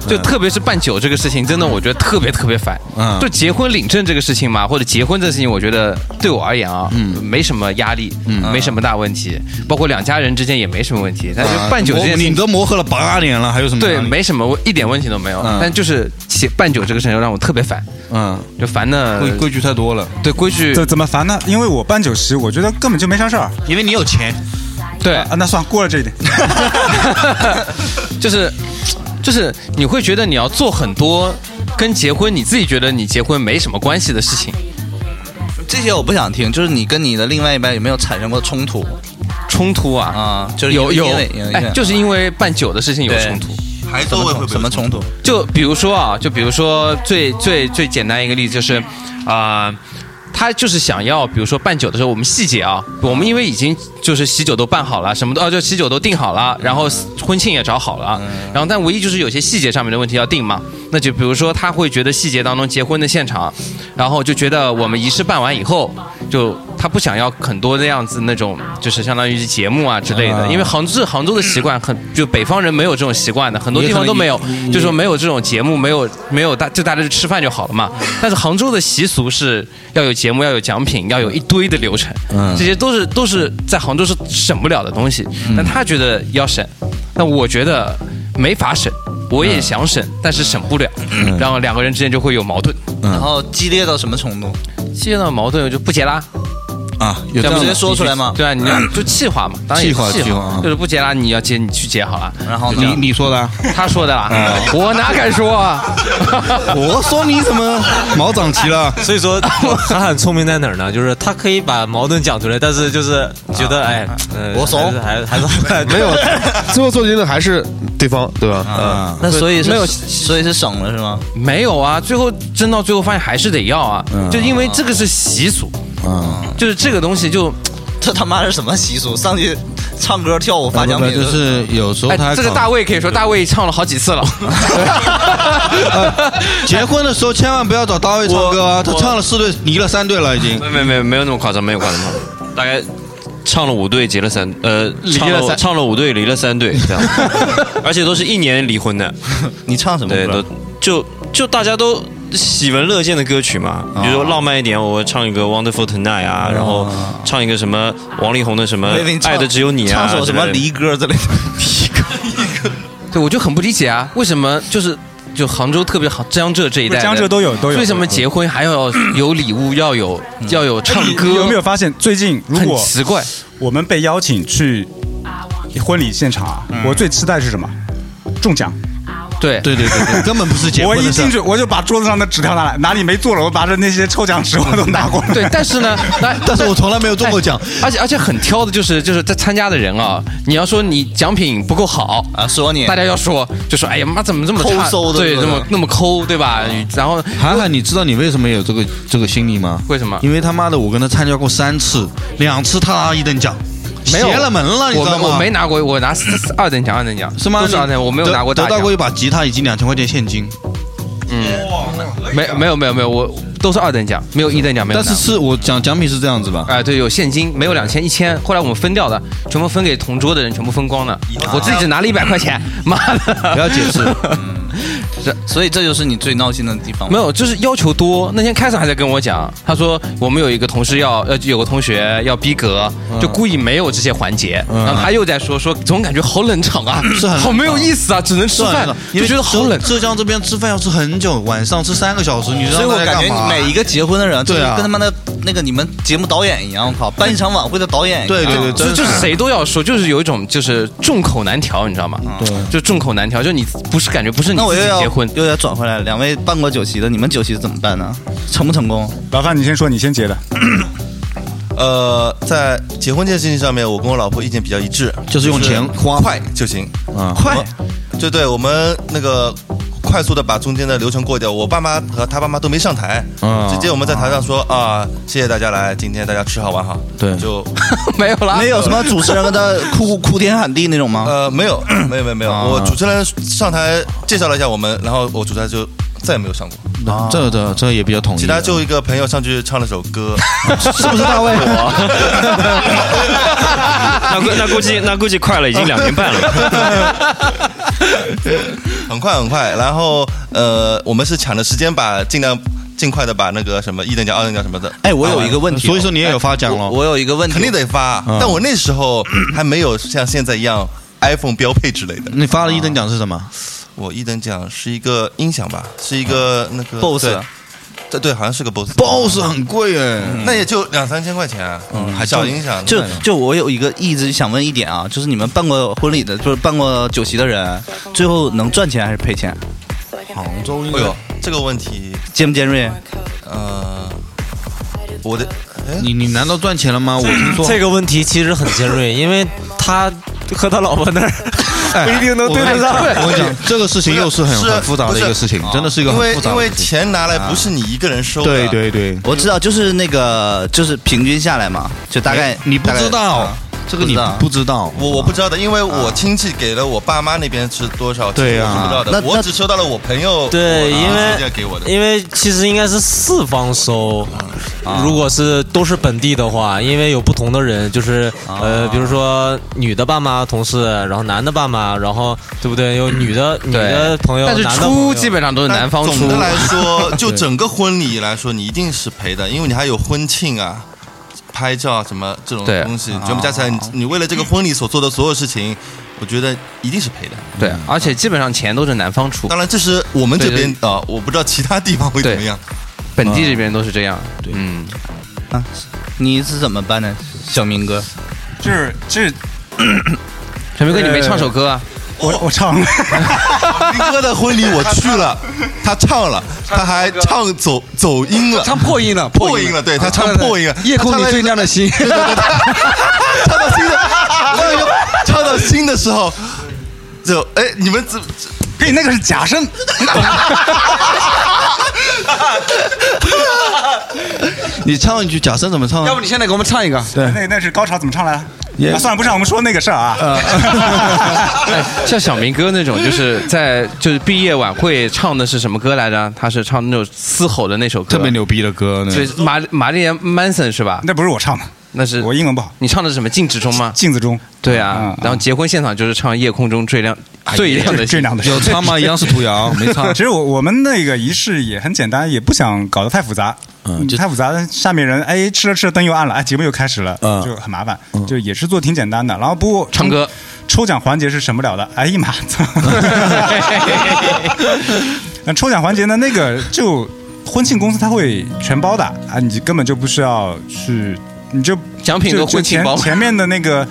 就特别是办酒这个事情，真的我觉得特别特别烦。嗯就结婚领证这个事情嘛，或者结婚这个事情，我觉得对我而言啊，嗯没什么压力，嗯没什么大问题，包括两家人之间也没什么问题。但是办酒这件事情，啊你都磨合了八年了，还有什么？对，没什么问一点问题都没有。嗯但就是办酒这个事情让我特别烦，嗯，就烦的规规矩太多了，对规矩怎怎么烦呢？因为我办酒席，我觉得根本就没啥事儿。因为你有钱。对啊，那算了过了这一点。*laughs* 就是就是你会觉得你要做很多跟结婚你自己觉得你结婚没什么关系的事情，这些我不想听，就是你跟你的另外一半有没有产生过冲突冲突啊啊？就是有有哎，就是因为办酒的事情有冲突。还什么冲什么冲突？就比如说啊，就比如说最最最简单一个例子就是，啊、他就是想要，比如说办酒的时候，我们细节啊，我们因为已经就是喜酒都办好了，什么都哦，就喜酒都定好了，然后婚庆也找好了，啊然后但唯一就是有些细节上面的问题要定嘛。那就比如说他会觉得细节当中结婚的现场，然后就觉得我们仪式办完以后，就他不想要很多那样子那种，就是相当于是节目啊之类的，啊因为杭州杭州的习惯很，就北方人没有这种习惯的，很多地方都没有，就说没有这种节目，没有没有大就大家就吃饭就好了嘛。但是杭州的习俗是要有节目，要有奖品，要有一堆的流程，嗯这些都是都是在杭州是省不了的东西。但他觉得要省，那我觉得没法省。我也想省，但是省不了，然后两个人之间就会有矛盾，然后激烈到什么程度？激烈到矛盾就不结啦。啊，有这样的要不直接说出来吗？对啊，你要就气话嘛，当然气话气气话啊就是不接啦，你要接你去接好了。然后？你你说的啊，他说的啦，*laughs* 我哪敢说啊？*laughs* 我说你怎么毛长齐了？*laughs* 所以说，他很聪明在哪儿呢？就是他可以把矛盾讲出来，但是就是觉得哎，呃我怂还是还是还是没有，最后做决定的还是对方，对吧？嗯，啊，那所以是没有所以是省了是吗？没有啊，最后争到最后发现还是得要啊，嗯就因为这个是习俗，啊，就是这个东西就这他妈是什么习俗？上去唱歌跳舞发奖品，就是有时候他哎，这个大卫可以说大卫唱了好几次了。*laughs* 结婚的时候千万不要找大卫唱歌啊，他唱了四对，离了三对了已经。没没没没有那么夸张，没有夸张，大概唱了五对，结了三，呃，唱 *laughs* 离了三唱了五对，离了三对，这样，*laughs* 而且都是一年离婚的。你唱什么对，就就大家都喜闻乐见的歌曲嘛，比如说浪漫一点，我唱一个《Wonderful Tonight》啊，然后唱一个什么王力宏的什么爱的只有你》啊，唱首什么之类的离歌之类的。*laughs* 对，我就很不理解啊，为什么就是就杭州特别好江浙这一带，江浙都有都有为什么结婚还要有礼物，要有要有唱歌？你有没有发现最近如果很奇怪，我们被邀请去婚礼现场啊，我最期待是什么？中奖。对对对对对，根本不是结我婚的事一进去我就把桌子上的纸条拿来，哪里没做了，我把这那些抽奖纸我都拿过来。对，但是呢，那 *laughs* 但是我从来没有中过奖，而且而且很挑的就是就是在参加的人啊，你要说你奖品不够好啊，说你大家要说就说哎呀妈怎么这么差，抠搜的对这么那么抠，对吧？然后涵涵，你知道你为什么有这个这个心理吗？为什么？因为他妈的，我跟他参加过三次，两次他拿一等奖，邪了门了，你知道吗？我没我没拿过，我拿二等奖，二等奖是吗？都是二等奖，我没有拿过大奖得到过一把吉他以及两千块钱现金。嗯，没没有没有没有，我都是二等奖，没有一等奖，没有。但是是我奖奖品是这样子吧？哎，对，有现金，没有两千一千，后来我们分掉的，全部分给同桌的人，全部分光了，我自己只拿了一百块钱，妈的！不要解释，*laughs* *laughs* 这所以这就是你最闹心的地方。没有，就是要求多。那天开始还在跟我讲，他说我们有一个同事要呃有个同学要逼格，就故意没有这些环节，嗯然后他又在说说总感觉好冷场啊，是很 *laughs* 好没有意思啊，只能吃饭，就因为觉得好冷。浙江这边吃饭要吃很久，晚上吃三个小时，你知道所以我感觉他在干嘛每一个结婚的人，就是对啊跟他妈的那个你们节目导演一样，我靠，办一场晚会的导演一样。就就是谁都要说，就是有一种就是众口难调，你知道吗？对，就众口难调，就你不是感觉不是你那我又要结婚，又要转回来了。两位办过酒席的，你们酒席怎么办呢？成不成功？老范，你先说，你先结的。*coughs* 呃，在结婚这件事情上面，我跟我老婆意见比较一致，就是用钱花快就行啊快，对对我们那个快速的把中间的流程过掉。我爸妈和他爸妈都没上台，啊直接我们在台上说啊，谢谢大家来，今天大家吃好玩好，对，就 *laughs* 没有了，没有什么主持人跟他哭哭天喊地那种吗？呃，没有，*laughs* 没有，没有，没有。啊我主持人上台介绍了一下我们，然后我主持人就再也没有上过。啊这这这也比较统一。其他就一个朋友上去唱了首歌，*laughs* 是不是大卫？那估那估计那估计快了，已经两年半了。很快很快。然后呃，我们是抢着时间把尽量尽快的把那个什么一等奖、二等奖什么的。哎，我有一个问题哦，所以说你也有发奖了我我有一个问题，肯定得发，嗯但我那时候还没有像现在一样 iPhone 标配之类的。你发了一等奖是什么？我一等奖是一个音响吧，是一个那个 BOSS 对对对，好像是个 BOSS。BOSS 很贵哎，那也就两三千块钱，嗯，还小音响。就就我有一个一直想问一点啊，就是你们办过婚礼的，就是办过酒席的人，最后能赚钱还是赔钱？杭州哎呦，这个问题尖不尖锐？呃，我的你你难道赚钱了吗？我听说这个问题其实很尖锐，因为他和他老婆那儿哎 *laughs* *laughs* 不一定能对得上。我跟你讲，这个事情又是很是很复杂的一个事情，真的是一个因为很复杂因为的事情。钱拿来不是你一个人收的，对对对，我知道，就是那个就是平均下来嘛，就大概哎你不知道啊这个你不知道。我我不知道的，因为我亲戚给了我爸妈那边是多少，对呀我是不知道的，我只收到了我朋友对，因为给我的。因为其实应该是四方收，如果是都是本地的话，因为有不同的人，就是呃，比如说女的爸妈同事，然后男的爸妈，然后对不对？有女的女的朋友，但是出基本上都是男方出。总的来说，*laughs* 就整个婚礼来说，你一定是赔的，因为你还有婚庆啊、拍照什么这种东西，全部加起来，你你为了这个婚礼所做的所有事情，我觉得一定是赔的。对，而且基本上钱都是男方出，当然，这是我们这边啊，我不知道其他地方会怎么样。本地这边都是这样。对，嗯，啊，你是怎么办呢，小明哥？就是就是 *coughs* 小明哥，你没唱首歌啊？我我唱了，*laughs* 林哥的婚礼我去了，他唱了，他还唱走走音了，唱破音了，破音了，对他唱破音了。夜空里最亮的星。*laughs* 唱到新的，唱到新的时候，就哎，你们怎？嘿，那个是假声。*laughs* 你唱一句假声怎么唱啊？要不你现在给我们唱一个？对，那那是高潮怎么唱来着？啊，算了，不上我们说那个事儿啊。*laughs* 哎像小明哥那种，就是在就是毕业晚会唱的是什么歌来着？他是唱那种嘶吼的那首歌，特别牛逼的歌，那对，玛玛丽莲曼森是吧？那不是我唱的，那是我英文不好。你唱的是什么？镜子中吗？镜子中。对啊，然后结婚现场就是唱《夜空中最亮最亮的最亮的星有唱吗？央视图谣没唱。*laughs* 其实我我们那个仪式也很简单，也不想搞得太复杂。嗯，太复杂，下面人哎吃着吃着灯又暗了，哎节目又开始了，嗯就很麻烦。就也是做挺简单的，然后不过唱歌抽奖环节是省不了的。哎呀妈！操 *laughs* 那抽奖环节呢？那个就婚庆公司他会全包的啊，你根本就不需要去，你就奖品和就婚庆包前前面的那个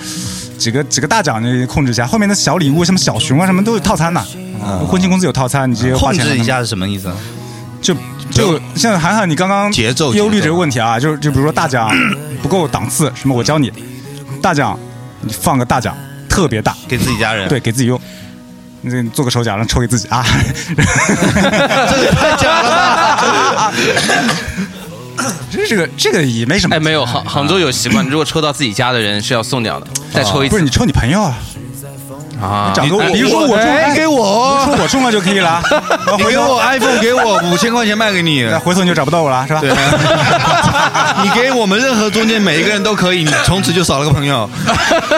几个几个大奖你控制一下，后面的小礼物什么小熊啊什么都有套餐的。婚庆公司有套餐，你直接控制一下是什么意思？就就像涵涵，你刚刚节奏忧虑这个问题啊，就就比如说大奖不够档次，什么我教你，大奖你放个大奖特别大，给自己家人对，给自己用。你做个手奖，然后抽给自己啊！*laughs* 这也太假了吧！*laughs* *laughs* 这个这个也没什么。哎，没有杭杭州有习惯，如果抽到自己家的人是要送掉的，再抽一次。不是你抽你朋友啊？啊，长得哎比如说我中，哎给我比如说我中了就可以了。*laughs* 然后回头我 iPhone，给我五千块钱卖给你。那回头你就找不到我了，是吧？*laughs* 你给我们任何中间每一个人都可以，你从此就少了个朋友。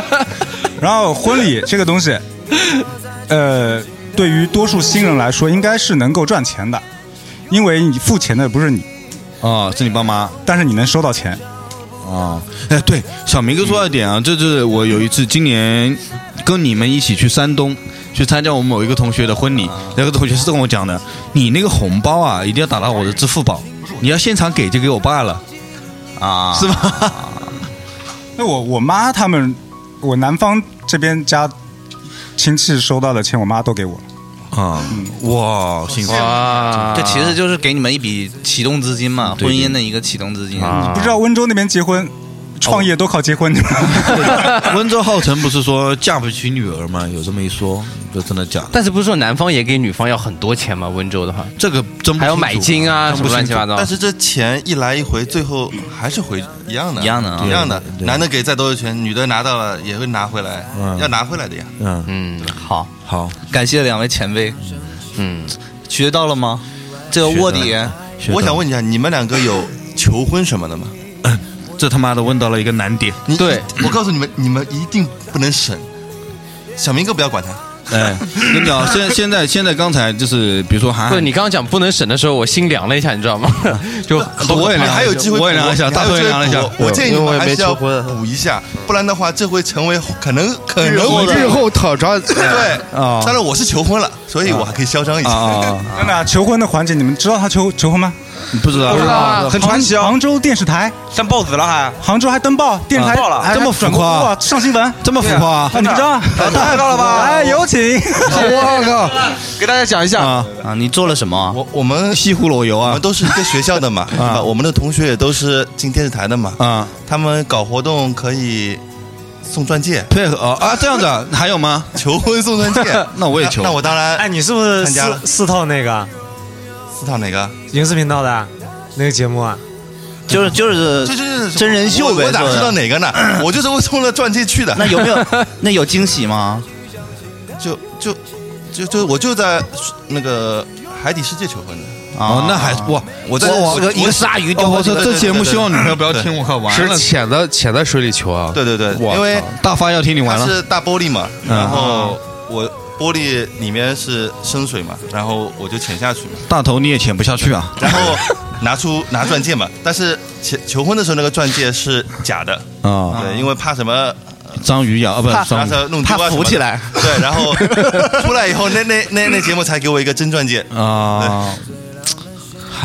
*laughs* 然后婚礼这个东西，呃，对于多数新人来说，应该是能够赚钱的，因为你付钱的不是你，哦，是你爸妈。但是你能收到钱。啊，哎，对，小明哥说到一点啊，这就是我有一次今年跟你们一起去山东去参加我们某一个同学的婚礼，那个同学是跟我讲的，你那个红包啊，一定要打到我的支付宝，你要现场给就给我爸了，啊，是吧？*laughs* 那我我妈他们，我南方这边家亲戚收到的钱，我妈都给我了。啊，哇，幸福！哇，这其实就是给你们一笔启动资金嘛，婚姻的一个启动资金。不知道温州那边结婚，创业都靠结婚，*laughs* 温州浩辰不是说嫁不起女儿吗？有这么一说，这真的假的？但是不是说男方也给女方要很多钱吗？温州的话，这个真不还要买金啊，什么乱七八糟。但是这钱一来一回，最后还是回一样的，一样的啊一样的。男的给再多的钱，女的拿到了也会拿回来，嗯要拿回来的呀。嗯嗯，好，好，感谢两位前辈，嗯，学到了吗？这个卧底，我想问一下，你们两个有求婚什么的吗？这他妈的问到了一个难点。你对，我告诉你们，你们一定不能省。小明哥不要管他，哎，跟你讲，*laughs* 现现在现在刚才就是，比如说韩寒，不是你刚刚讲不能省的时候，我心凉了一下，你知道吗？*laughs* 就我也凉了还有机会，我也凉一下，大头也凉了一下。我建议你们还是要没求婚补一下，不然的话，这会成为可能可能日后讨着对啊当然我是求婚了，所以我还可以嚣张一下。真的啊 *laughs* 求婚的环节，你们知道他求求婚吗？不知道？不知道啊很传奇啊杭州电视台，上报纸了还。杭州还登报，电视台报了哎这么浮夸上新闻，这么浮夸啊，你不知道？太高了吧哎，有请。我靠！给大家讲一下，啊，啊，你做了什么啊？我我们西湖裸游啊我们都是一个学校的嘛，*laughs* 啊？我们的同学也都是进电视台的嘛，啊！他们搞活动可以送钻戒，配合啊啊，这样子啊还有吗？求婚送钻戒，那我也求那我当然哎，你是不是参加了四四套那个四套哪个？影视频道的那个节目啊？就是就是这就是真人秀呗我我哪知道哪个呢？我就是为冲着钻戒去的。那有没有那有惊喜吗？就就就就我就在那个海底世界求婚的。哦，那还哇！我在我我一个鲨鱼掉我操，这节目希望女朋友不要听，我靠，完了是！潜在潜在水里求啊！对对对，因为大发要听你完了。是大玻璃嘛，嗯然后我玻璃里面是深水嘛，然后我就潜下去嘛，大头你也潜不下去啊！然后拿出拿钻戒嘛，但是求求婚的时候那个钻戒是假的，啊，对，因为怕什么。章鱼咬啊，不是怕章鱼怕弄丢啊怕浮起来对，然后 *laughs* 出来以后，那那那那节目才给我一个真钻戒。啊。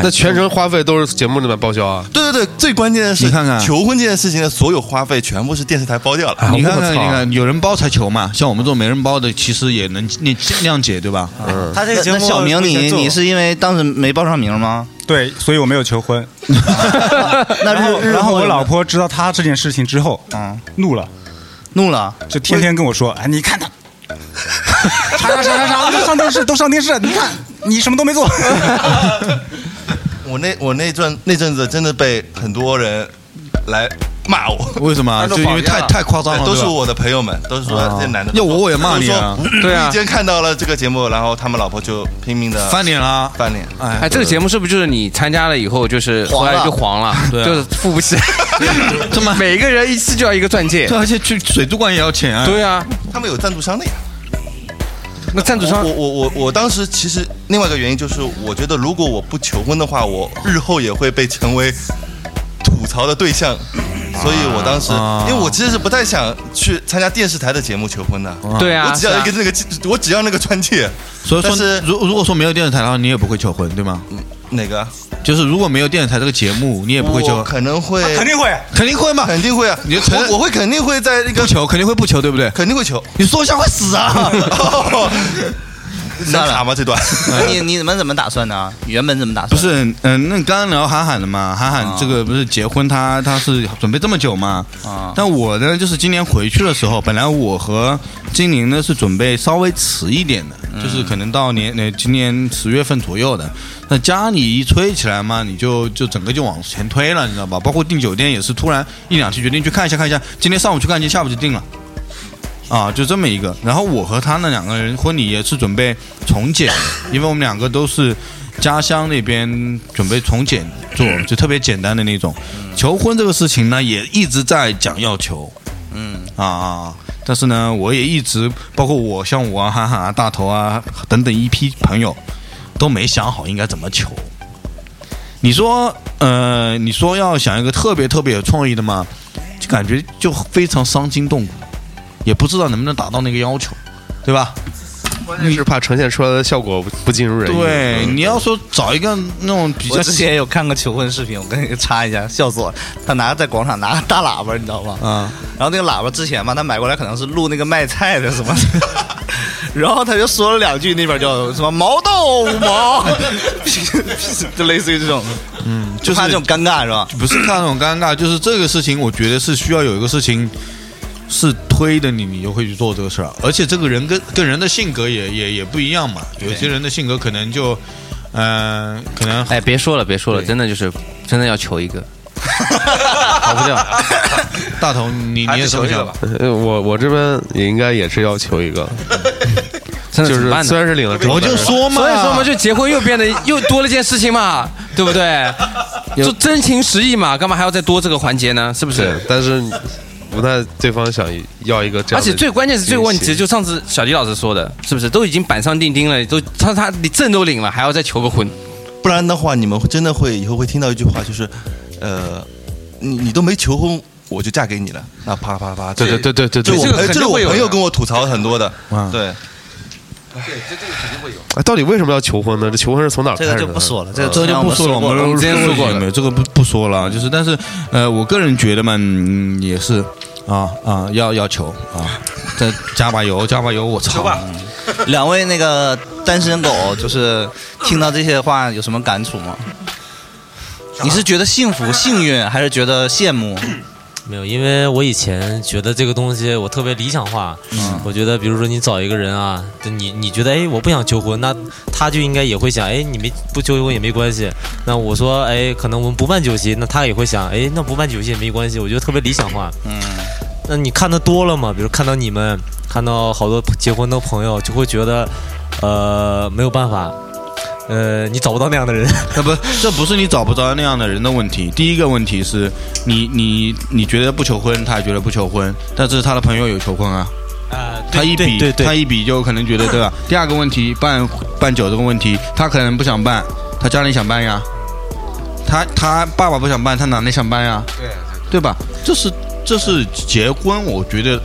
那全程花费都是节目里面报销啊？对对对，最关键的是，你看看求婚这件事情的所有花费全部是电视台包掉了。你看看，你看，有人包才求嘛，像我们这种没人包的，其实也能谅谅解，对吧？嗯，他这个节目小明，你你是因为当时没报上名吗？对，所以我没有求婚。*laughs* 那然后然后我老婆知道他这件事情之后，嗯怒了，怒了，就天天跟我说：“哎，你看他，啥啥啥啥啥，都上电视，都上电视，你看你什么都没做。我那我那阵那阵子真的被很多人来骂我。为什么？*laughs* 就因为太太夸张了，都是我的朋友们，都是说啊这男的。要我我也骂你啊对啊无意间看到了这个节目，然后他们老婆就拼命的翻脸啦，翻脸。哎，这个节目是不是就是你参加了以后，就是后来就黄了，就是付不起，*laughs* 怎么每个人一次就要一个钻戒对，，而且去水族馆也要钱啊。对啊，他们有赞助商的呀。那赞助商我我我我当时其实另外一个原因就是，我觉得如果我不求婚的话，我日后也会被成为吐槽的对象。所以我当时，啊因为我其实是不太想去参加电视台的节目求婚的。对啊我只要一个那个，我只要那个钻戒。所以说是，如如果说没有电视台的话，你也不会求婚，对吗？哪个啊？就是如果没有电视台这个节目，你也不会求可能会，肯定会，肯定会嘛？肯定会啊！你就承认我我会肯定会在那个不求，肯定会不求，对不对？肯定会求。你说一下会死啊！*laughs* *laughs* *laughs* 能卡吗？这段？那 *laughs* 你你们怎么打算的？原本怎么打算？不是，嗯、那刚刚聊韩寒的嘛，韩寒这个不是结婚他，他是准备这么久嘛？啊，但我呢，就是今年回去的时候，本来我和金玲呢是准备稍微迟一点的，就是可能到年呃今年十月份左右的。那家里一催起来嘛，你就就整个就往前推了，你知道吧？包括订酒店也是突然一两天决定去看一下看一下，今天上午去看，今天下午就定了。啊，就这么一个。然后我和他那两个人婚礼也是准备从简，因为我们两个都是家乡那边准备从简做，就特别简单的那种。求婚这个事情呢，也一直在讲要求，嗯啊啊。但是呢，我也一直包括我像我啊、涵涵啊、大头啊等等一批朋友，都没想好应该怎么求。你说，呃，你说要想一个特别特别有创意的嘛，就感觉就非常伤筋动骨，也不知道能不能达到那个要求，对吧？关键是怕呈现出来的效果不不尽如人意。对，你要说找一个那种比较我之前有看过求婚视频，我跟你插一下，笑死我了。他拿在广场拿个大喇叭，你知道吗？啊，然后那个喇叭之前嘛，他买过来可能是录那个卖菜的什么，*laughs* 然后他就说了两句，那边叫什么毛豆毛，*laughs* 就类似于这种，嗯，就是这种尴尬是吧？不是看那种尴尬，就是这个事情，我觉得是需要有一个事情是推的你，你就会去做这个事儿。而且这个人跟跟人的性格也也也不一样嘛，有些人的性格可能就，嗯、可能哎，别说了，别说了，真的就是真的要求一个，*laughs* 跑不掉。*laughs* 大头，你你也这么想吧？呃我我这边也应该也是要求一个，*laughs* 真的就是办呢虽然是领了证，我就说嘛，所以说嘛，就结婚又变得又多了件事情嘛，对不对？就真情实意嘛，干嘛还要再多这个环节呢？是不是？，但是不太对方想要一个这样，而且最关键是这个问题，就上次小迪老师说的，是不是都已经板上钉钉了，都他他你证都领了，还要再求个婚？不然的话，你们真的会以后会听到一句话，就是，呃，你你都没求婚，我就嫁给你了，那啪啪啪，对对对对对对，这我这个朋这是我肯定会有的朋友跟我吐槽很多的，对。哎，到底为什么要求婚呢？这求婚是从哪儿开始的？这个就不说了，这个这个就不说了，我们我们之前说过没有这个不不说了，就是但是呃，我个人觉得嘛，嗯、也是啊啊，要要求啊，再加把油，加把油，我操！两位那个单身狗，就是听到这些话有什么感触吗？你是觉得幸福、幸运，还是觉得羡慕？没有，因为我以前觉得这个东西我特别理想化。嗯我觉得，比如说你找一个人啊，你你觉得哎我不想求婚，那他就应该也会想哎你没不求婚也没关系。那我说哎可能我们不办酒席，那他也会想哎那不办酒席也没关系。我觉得特别理想化。嗯，那你看的多了嘛，比如看到你们，看到好多结婚的朋友，就会觉得呃没有办法，呃你找不到那样的人。*laughs* 那不，这不是你找不着那样的人的问题。第一个问题是你你你觉得不求婚，他也觉得不求婚，但是他的朋友有求婚啊。啊，他一比，他一比就可能觉得对吧？第二个问题，办办酒这个问题，他可能不想办，他家里想办呀。他他爸爸不想办，他奶奶想办呀，对对吧？这是这是结婚，我觉得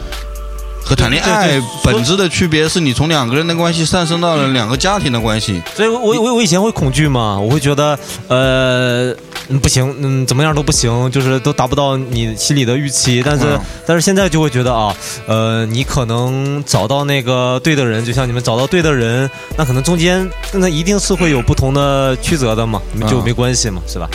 和谈恋爱本质的区别是你从两个人的关系上升到了两个家庭的关系。所以我我我我以前会恐惧嘛，我会觉得呃嗯不行，嗯怎么样都不行，就是都达不到你心里的预期。但是、嗯但是现在就会觉得啊，呃你可能找到那个对的人，就像你们找到对的人，那可能中间那一定是会有不同的曲折的嘛，就嗯没关系嘛，是吧？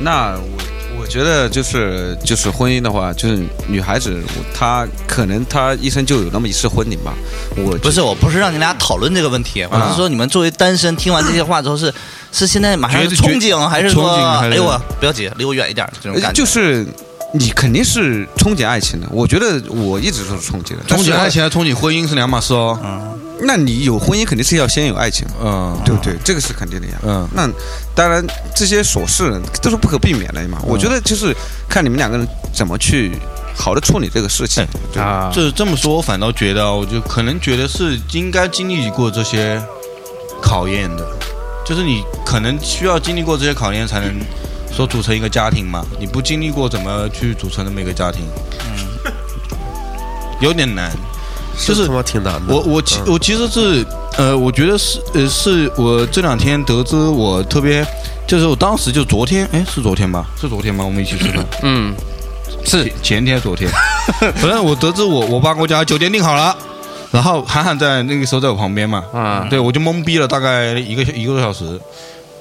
那我我觉得就是就是婚姻的话，就是女孩子她可能她一生就有那么一次婚礼吧。我不是，我不是让你俩讨论这个问题，我是说你们作为单身，听完这些话之后是是现在马上憧憬，还是说憧憬还是哎呦我不要急，离我远一点这种感觉？就是你肯定是憧憬爱情的。我觉得我一直都是憧憬的，憧憬爱情和憧憬婚姻是两码事哦。那你有婚姻肯定是要先有爱情，嗯，对不对？这个是肯定的呀。嗯，那当然这些琐事都是不可避免的嘛。我觉得就是看你们两个人怎么去好的处理这个事情啊。这这么说，我反倒觉得，我就可能觉得是应该经历过这些考验的，就是你可能需要经历过这些考验，才能说组成一个家庭嘛。你不经历过，怎么去组成那么一个家庭？嗯，有点难。就是他妈挺难的。我我其我其实是呃，我觉得是呃，是我这两天得知我特别，就是我当时就昨天，哎，是昨天吧？是昨天吗？我们一起吃饭。嗯，是前天昨天。反正我得知我我爸给我家酒店订好了，然后涵涵在那个时候在我旁边嘛，啊，对我就懵逼了，大概一个一个多小时。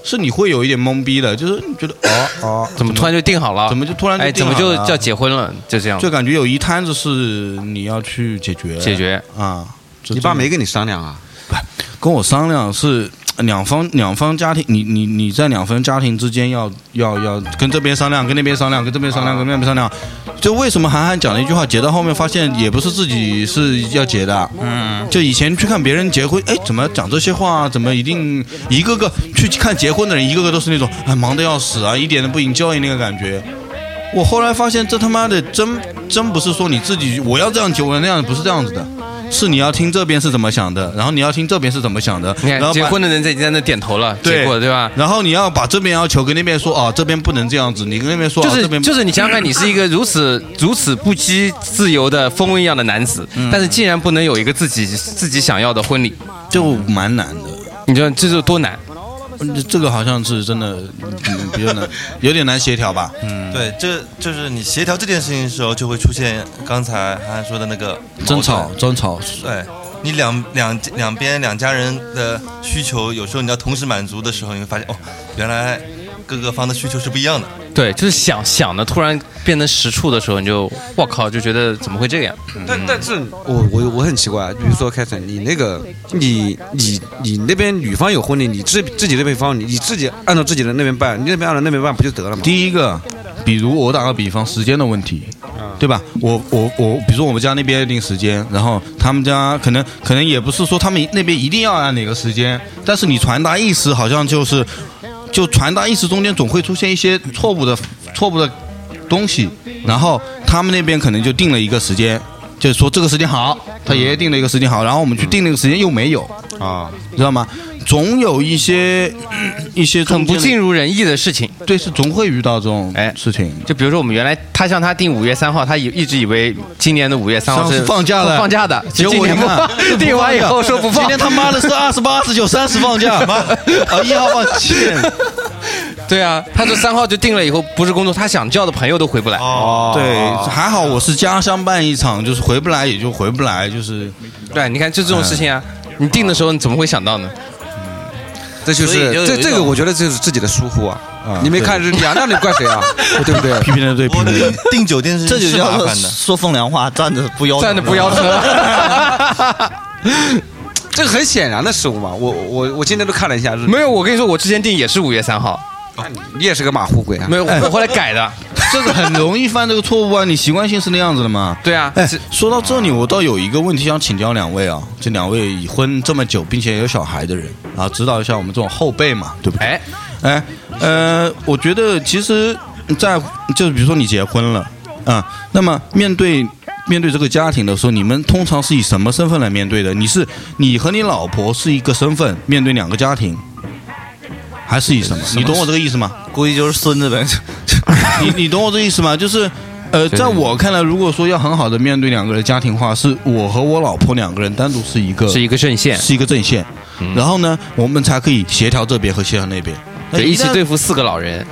是你会有一点懵逼的，就是你觉得 *laughs* 哦哦，怎么突然就定好了？怎么就突然就哎，怎么定好了就叫结婚了？就这样，就感觉有一摊子是你要去解决解决啊。你爸没跟你商量啊？不跟我商量是两方两方家庭，你你你在两方家庭之间要要要跟这边商量，跟那边商量，跟这边商量，跟那边商量。就为什么韩寒讲了一句话，结到后面发现也不是自己是要结的，嗯，就以前去看别人结婚，哎，怎么讲这些话？怎么一定一个个去看结婚的人，一个个都是那种哎忙得要死啊，一点都不引教育那个感觉。我后来发现，这他妈的真真不是说你自己我要这样结，我要那样，不是这样子的，是你要听这边是怎么想的，然后你要听这边是怎么想的，你然后结婚的人在已经在那点头了，对结果对吧？然后你要把这边要求跟那边说啊，这边不能这样子，你跟那边说，就是就是你想想看，你是一个 *laughs* 如此如此不羁自由的风一样的男子，但是竟然不能有一个自己自己想要的婚礼，就蛮难的。你知道这是多难？这个好像是真的嗯比较难，有点难协调吧。嗯，对，这就是你协调这件事情的时候，就会出现刚才涵涵说的那个争吵，争吵。对你两两两边两家人的需求，有时候你要同时满足的时候，你会发现哦，原来各个方的需求是不一样的。对，就是想想的，突然变成实处的时候，你就我靠，就觉得怎么会这样？但但是我我我很奇怪，比如说凯森，你那个你你你那边女方有婚礼，你自自己那边方你你自己按照自己的那边办，你那边按照那边办不就得了吗？第一个，比如我打个比方，时间的问题，啊对吧？我我我，比如说我们家那边定时间，然后他们家可能可能也不是说他们那边一定要按哪个时间，但是你传达意思好像就是，就传达意思中间总会出现一些错误的错误的东西，然后他们那边可能就定了一个时间。就是说这个时间好，他爷爷定了一个时间好，然后我们去定那个时间又没有啊，知道吗？总有一些一些很不尽如人意的事情。对，是总会遇到这种哎事情。就比如说我们原来他向他定五月三号，他以一直以为今年的五月三号是放假的放假的，*laughs* 结果今年不你看定 *laughs* 完以后说不放，今天他妈的是二十八、二十九、三十放假，*laughs* 妈啊一号放七天。对啊，他这三号就定了以后不是工作，他想叫的朋友都回不来。哦，对，还好我是家乡办一场，就是回不来也就回不来，就是对，你看就这种事情啊，你定的时候你怎么会想到呢？这就是这这个，我觉得这是自己的疏忽啊啊！你没看日历啊？那你怪谁啊？*laughs* 对不对？批评的对，批评的对。订酒店是这就叫做麻烦的。说风凉话，站着不腰疼站着不腰疼。*laughs* 这个很显然的失误嘛。我我我今天都看了一下日历，没有，我跟你说，我之前订也是五月三号，你也是个马虎鬼啊！没有，我后来改的。*laughs* 这个很容易犯这个错误啊！你习惯性是那样子的嘛？对啊。哎，说到这里，我倒有一个问题想请教两位啊，这两位已婚这么久并且有小孩的人，啊指导一下我们这种后辈嘛，对不对？哎，哎，呃，我觉得其实在，就是比如说你结婚了啊、那么面对面对这个家庭的时候，你们通常是以什么身份来面对的？你是你和你老婆是一个身份面对两个家庭，还是以什么？你懂我这个意思吗？估计就是孙子呗。*laughs* 你你懂我这意思吗？就是。呃，在我看来，如果说要很好的面对两个人家庭化，是我和我老婆两个人单独是一个是一个阵线，是一个阵线，然后呢，我们才可以协调这边和协调那边，对，一起对付四个老人，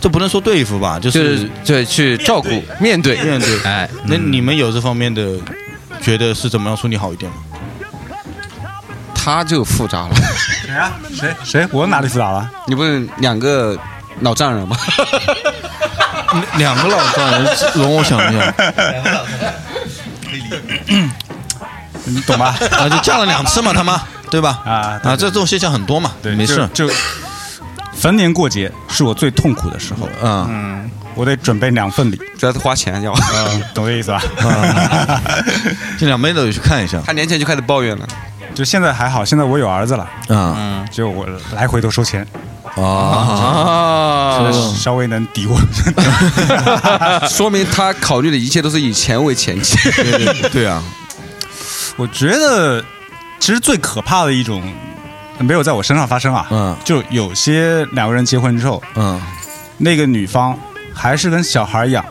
这不能说对付吧，就就是是对去照顾面对面对。哎，那你们有这方面的觉得是怎么样处理好一点吗？他就复杂了。谁啊？谁谁？我哪里复杂了？你不是两个老丈人吗？*laughs* 两个老丈人，容我想一下，你懂吧？*laughs* 啊，就嫁了两次嘛，他妈，对吧？啊啊，这这种现象很多嘛，对，没事。就就逢年过节是我最痛苦的时候。嗯嗯，我得准备两份礼，主要是花钱要。嗯，懂这意思吧？*laughs* 这两妹都有去看一下。他年前就开始抱怨了。就现在还好，现在我有儿子了，嗯，就我来回都收钱。啊。稍微能抵我，*laughs* 说明他考虑的一切都是以钱为前提。对对对啊，我觉得其实最可怕的一种没有在我身上发生啊，嗯，就有些两个人结婚之后，嗯，那个女方还是跟小孩一样，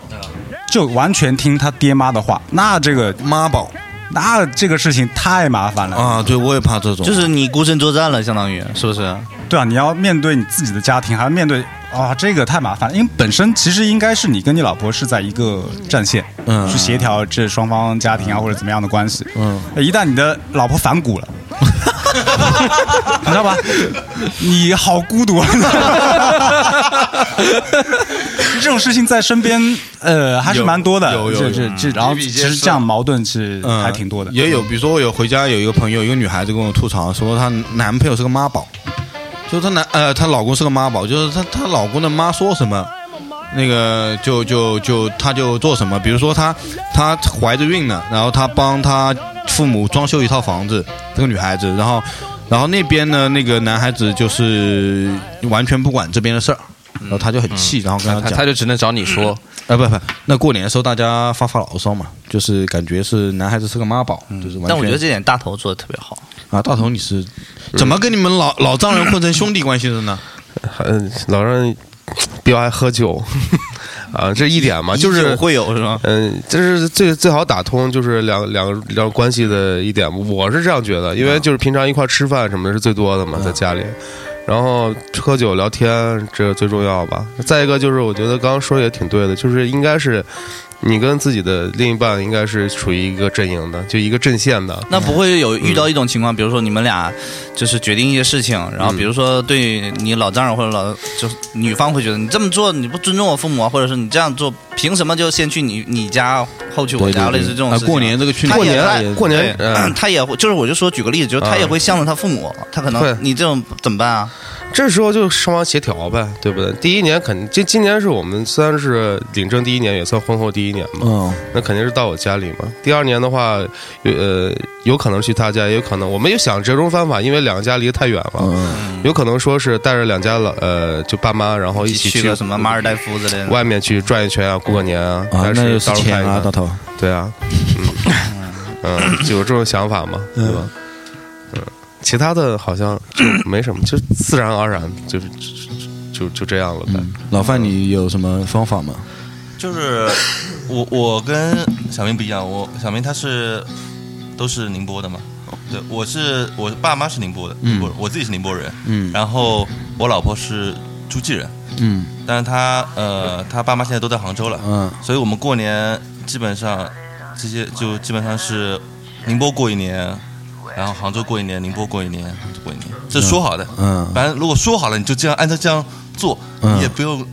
就完全听他爹妈的话，那这个妈宝，那这个事情太麻烦了啊！对，我也怕这种，就是你孤身作战了，相当于是不是？对啊，你要面对你自己的家庭，还要面对啊，这个太麻烦了。因为本身其实应该是你跟你老婆是在一个战线，嗯去协调这双方家庭啊或者怎么样的关系。嗯，一旦你的老婆反骨了，*laughs* 你知道吧？你好孤独啊！*laughs* 这种事情在身边，呃，还是蛮多的。有有有这这这，然后其实这样矛盾是还挺多的。也有，比如说我有回家有一个朋友，一个女孩子跟我吐槽说，她男朋友是个妈宝，就是她男呃她老公是个妈宝，就是她她老公的妈说什么。那个就就就她就做什么，比如说她她怀着孕呢，然后她帮她父母装修一套房子，这个女孩子，然后然后那边呢那个男孩子就是完全不管这边的事儿，然后他就很气，然后跟他讲，他他就只能找你说，啊不不，那过年的时候大家发发牢骚嘛，就是感觉是男孩子是个妈宝，就是完全。但我觉得这点大头做的特别好。啊，大头你是怎么跟你们老老丈人混成兄弟关系的呢？嗯，*laughs* 老丈人比我爱喝酒 *laughs* 啊，这一点嘛，就是会有是吧？嗯，这是最最好打通，就是两两个两个关系的一点。我是这样觉得，因为就是平常一块吃饭什么的是最多的嘛，在家里。然后喝酒聊天，这个最重要吧。再一个就是，我觉得刚刚说的也挺对的，就是应该是你跟自己的另一半应该是处于一个阵营的，就一个阵线的。那不会有遇到一种情况，比如说你们俩就是决定一些事情，然后比如说对你老丈人或者老就是女方会觉得你这么做你不尊重我父母啊，或者是你这样做凭什么就先去你你家后去我家，类似这种啊事情。过年这个去过年过年嗯他也会就是我就说举个例子，就是他也会向着他父母，他可能你这种怎么办啊？这时候就双方协调呗，对不对？第一年肯这今年是我们虽然是领证第一年，也算婚后第一年嘛，嗯，那肯定是到我家里嘛。第二年的话，呃有可能去他家，也有可能我们也想折中方法，因为两个家离得太远了，嗯有可能说是带着两家老呃就爸妈，然后一起去个什么马尔代夫之类的。外面去转一圈啊，过个年啊，啊，但那就是到时候钱啊，看一看。大头。对啊，嗯。*laughs* 嗯，就有这种想法嘛，对吧？嗯，其他的好像就没什么，就自然而然就是就就就这样了呗。老范，你有什么方法吗？就是我我跟小明不一样，我小明他是都是宁波的嘛，对，我是我爸妈是宁波的，嗯。宁波人，我自己是宁波人，嗯。然后我老婆是诸暨人，嗯。但是他呃他爸妈现在都在杭州了，嗯。所以我们过年基本上这些就基本上是宁波过一年，然后杭州过一年，宁波过一年，杭州过一年，这是说好的。嗯。反正如果说好了，你就这样按照这样做，嗯。你也不用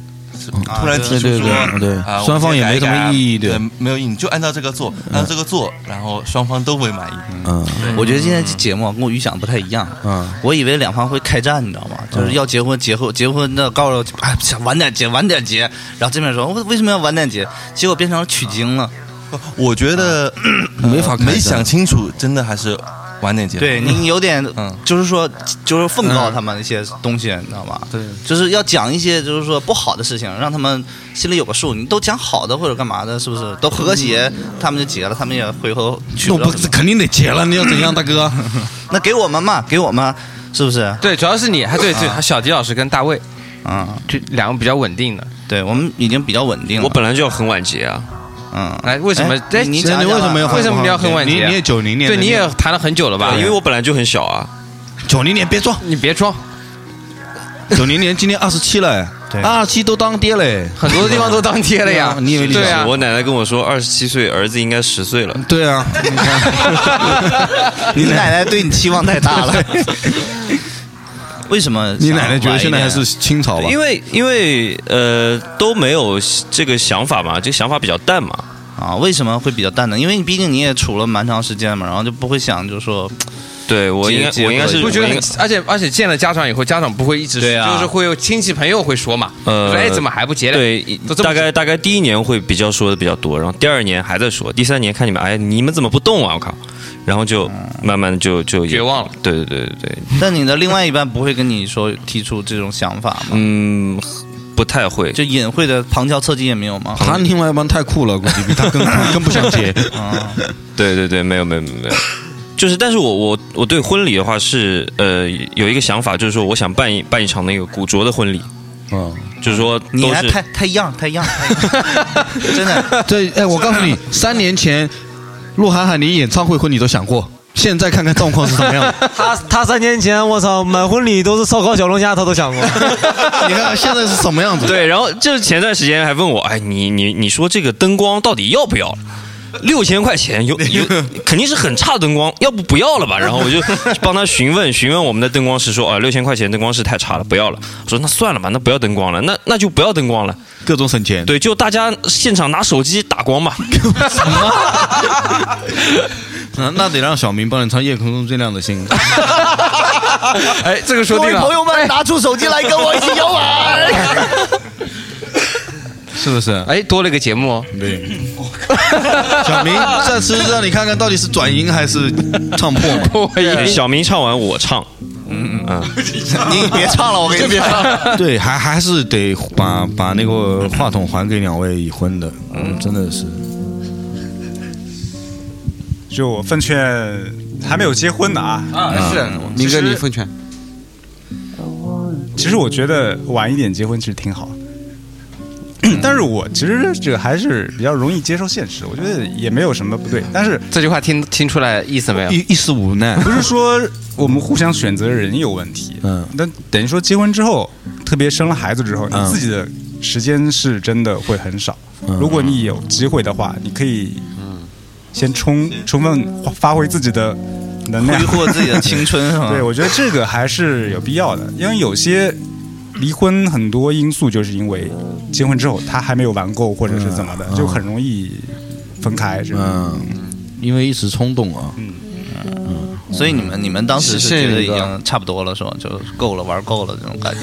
突然提出对对说对双方也没什么意义对对，没有意义，你就按照这个做，按照这个做，然后双方都会满意。嗯，我觉得今天这节目啊跟我预想不太一样。嗯，我以为两方会开战，你知道吗？就是要结婚，结婚，结婚的告诉哎，想晚点结，晚点结。然后这边说为为什么要晚点结？结果变成了取经了。我觉得没法没想清楚，真的还是晚点结。对你有点，嗯就是说，就是奉告他们一些东西，你知道吗？对，就是要讲一些就是说不好的事情，让他们心里有个数。你都讲好的或者干嘛的，是不是？都和谐，他们就结了，他们也回头去了那不。肯定得结了，你要怎样，大哥？*laughs* 那给我们嘛，给我们，是不是？对，主要是你，还对对，还小迪老师跟大卫，嗯，就两个比较稳定的。对我们已经比较稳定了。我本来就要很晚结啊，嗯，来，为什么？哎哎，你讲讲你为什么要啊为什么你要很晚结啊？你你也九零年对，你你也谈了很久了吧？因为我本来就很小啊。九零年别装，你别装，九零年今年二十七了，对二十七都当爹嘞，很多地方都当爹了呀。*laughs* 你以为你对啊，我奶奶跟我说，二十七岁儿子应该十岁了。对啊，*laughs* 你看 *laughs* 你奶奶对你期望太大了。为什么？你奶奶觉得现在还是清朝吧？因为因为呃都没有这个想法嘛，这个想法比较淡嘛。啊，为什么会比较淡呢？因为你毕竟你也处了蛮长时间嘛，然后就不会想，就是说，对我应该我应该是不觉得而且而且见了家长以后，家长不会一直对啊就是会有亲戚朋友会说嘛，呃说哎怎么还不结了？对大概大概第一年会比较说的比较多，然后第二年还在说，第三年看你们，哎，你们怎么不动啊？我靠！然后就慢慢的就就绝望了。对对对对对，但你的另外一半不会跟你说提出这种想法吗？嗯，不太会，就隐晦的旁敲侧击也没有吗？他另外一半太酷了，估计比他更 *laughs* 更不想结。啊，对对对，没有没有没有没有，就是，但是我我我对婚礼的话是呃有一个想法，就是说我想办一办一场那个古着的婚礼，嗯，就是说你还太太样太样，太样 *laughs* 真的。对，哎，我告诉你，三年前鹿晗喊你演唱会婚礼都想过，现在看看状况是什么样的。*laughs* 他他三年前我操买婚礼都是烧烤小龙虾，他都想过。*laughs* 你看现在是什么样子？对，然后就是前段时间还问我，哎，你你你说这个灯光到底要不要？六千块钱有有 *laughs* 肯定是很差的灯光，要不不要了吧？然后我就帮他询问询问我们的灯光师说，啊，六千块钱灯光师太差了，不要了。我说那算了吧，那不要灯光了，那那就不要灯光了，各种省钱。对，就大家现场拿手机打光吧。*laughs* 那那得让小明帮你唱《夜空中最亮的星》。哎，这个说定了。友们，拿出手机来跟我一起摇摆。*laughs* 是不是？哎，多了一个节目哦。对，*laughs* 小明这次让你看看到底是转音还是唱破小明唱完我唱，嗯嗯 *laughs* 你别唱了，我跟你说。对，还还是得把把那个话筒还给两位已婚的，嗯，真的是。就我奉劝还没有结婚的啊，啊是。明哥你奉劝。其实我觉得晚一点结婚其实挺好，*clears throat* 但是我其实这个还是比较容易接受现实，我觉得也没有什么不对。但是这句话听听出来意思没有？一一丝无奈，不是说我们互相选择的人有问题，嗯，那等于说结婚之后，特别生了孩子之后，你嗯自己的时间是真的会很少。嗯如果你有机会的话，你可以嗯先充充分发挥自己的能量，挥霍自己的青春是吧 *laughs* 对，我觉得这个还是有必要的，因为有些离婚很多因素就是因为结婚之后他还没有玩够，或者是怎么的，嗯就很容易分开。是吧？嗯，因为一时冲动啊。嗯嗯所以你们你们当时是是觉得已经差不多了是吧？就够了，玩够了这种感觉。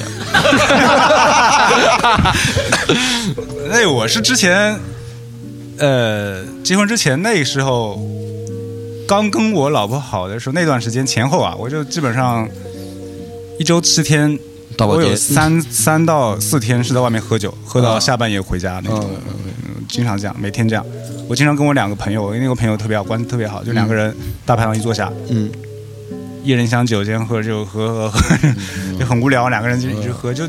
那 *laughs* 我是之前，呃，结婚之前那时候，刚跟我老婆好的时候，那段时间前后啊，我就基本上一周七天，大保洁三三到四天是在外面喝酒，喝到下半夜回家那种，嗯经常这样，每天这样。我经常跟我两个朋友，我那个朋友特别好，关系特别好，就两个人大排档一坐下，嗯，一人香酒先喝就喝喝喝，*laughs* 就很无聊，两个人就一直喝，就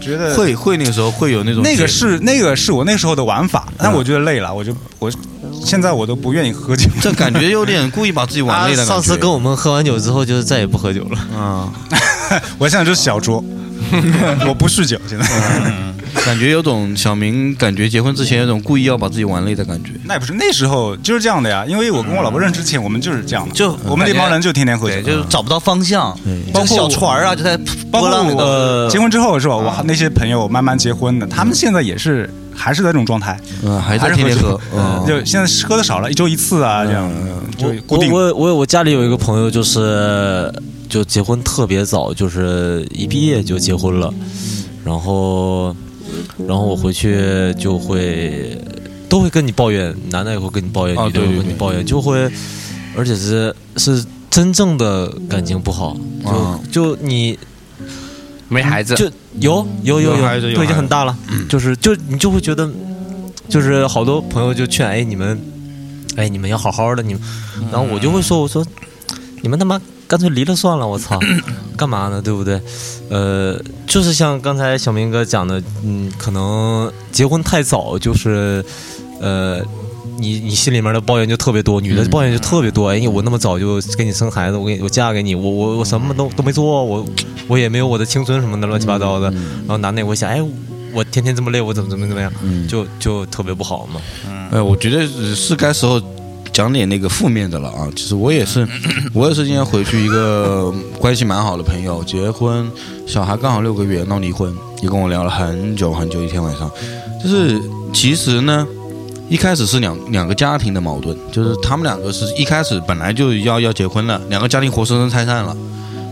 觉得会会那个时候会有那种那个是那个是我那时候的玩法，但我觉得累了，我就我现在我都不愿意喝酒，这感觉有点故意把自己玩累的感觉。上次跟我们喝完酒之后，就是再也不喝酒了。啊，*laughs* 我现在就是小酌，*laughs* 我不酗酒，现在。感觉有种小明感觉结婚之前有种故意要把自己玩累的感觉。那也不是，那时候就是这样的呀，因为我跟我老婆认识之前，我们就是这样的，就我们那帮人就天天喝酒，，就是找不到方向，包括小船啊，就在包括波浪里头。我结婚之后是吧？我那些朋友慢慢结婚的，他们现在也是还是在这种状态，嗯，还还是在天天喝就现在喝的少了，一周一次啊，这样就固定。我我我我家里有一个朋友，就是就结婚特别早，就是一毕业就结婚了，然后然后我回去就会都会跟你抱怨，男的也会跟你抱怨，女的也会跟你抱怨，就会而且是是真正的感情不好，就、啊。就你没孩子，就有有有有孩子都已经很大了，就是就你就会觉得，就是好多朋友就劝哎你们，哎你们要好好的你们，然后我就会说我说你们他妈干脆离了算了，我操，*clears throat* 干嘛呢对不对？呃，就是像刚才小明哥讲的，嗯，可能结婚太早就是呃。你你心里面的抱怨就特别多，女的抱怨就特别多。哎，我那么早就给你生孩子，我给你我嫁给你，我我我什么都都没做，我我也没有我的青春什么的乱七八糟的。然后男的也会想，哎，我天天这么累，我怎么怎么怎么样，就就特别不好嘛。哎，我觉得是该时候讲点那个负面的了啊。其实我也是，*laughs* 我也是今天回去一个关系蛮好的朋友，结婚，小孩刚好六个月，闹离婚，也跟我聊了很久很久，一天晚上，就是其实呢，一开始是两两个家庭的矛盾，就是他们两个是一开始本来就要要结婚了，两个家庭活生生拆散了。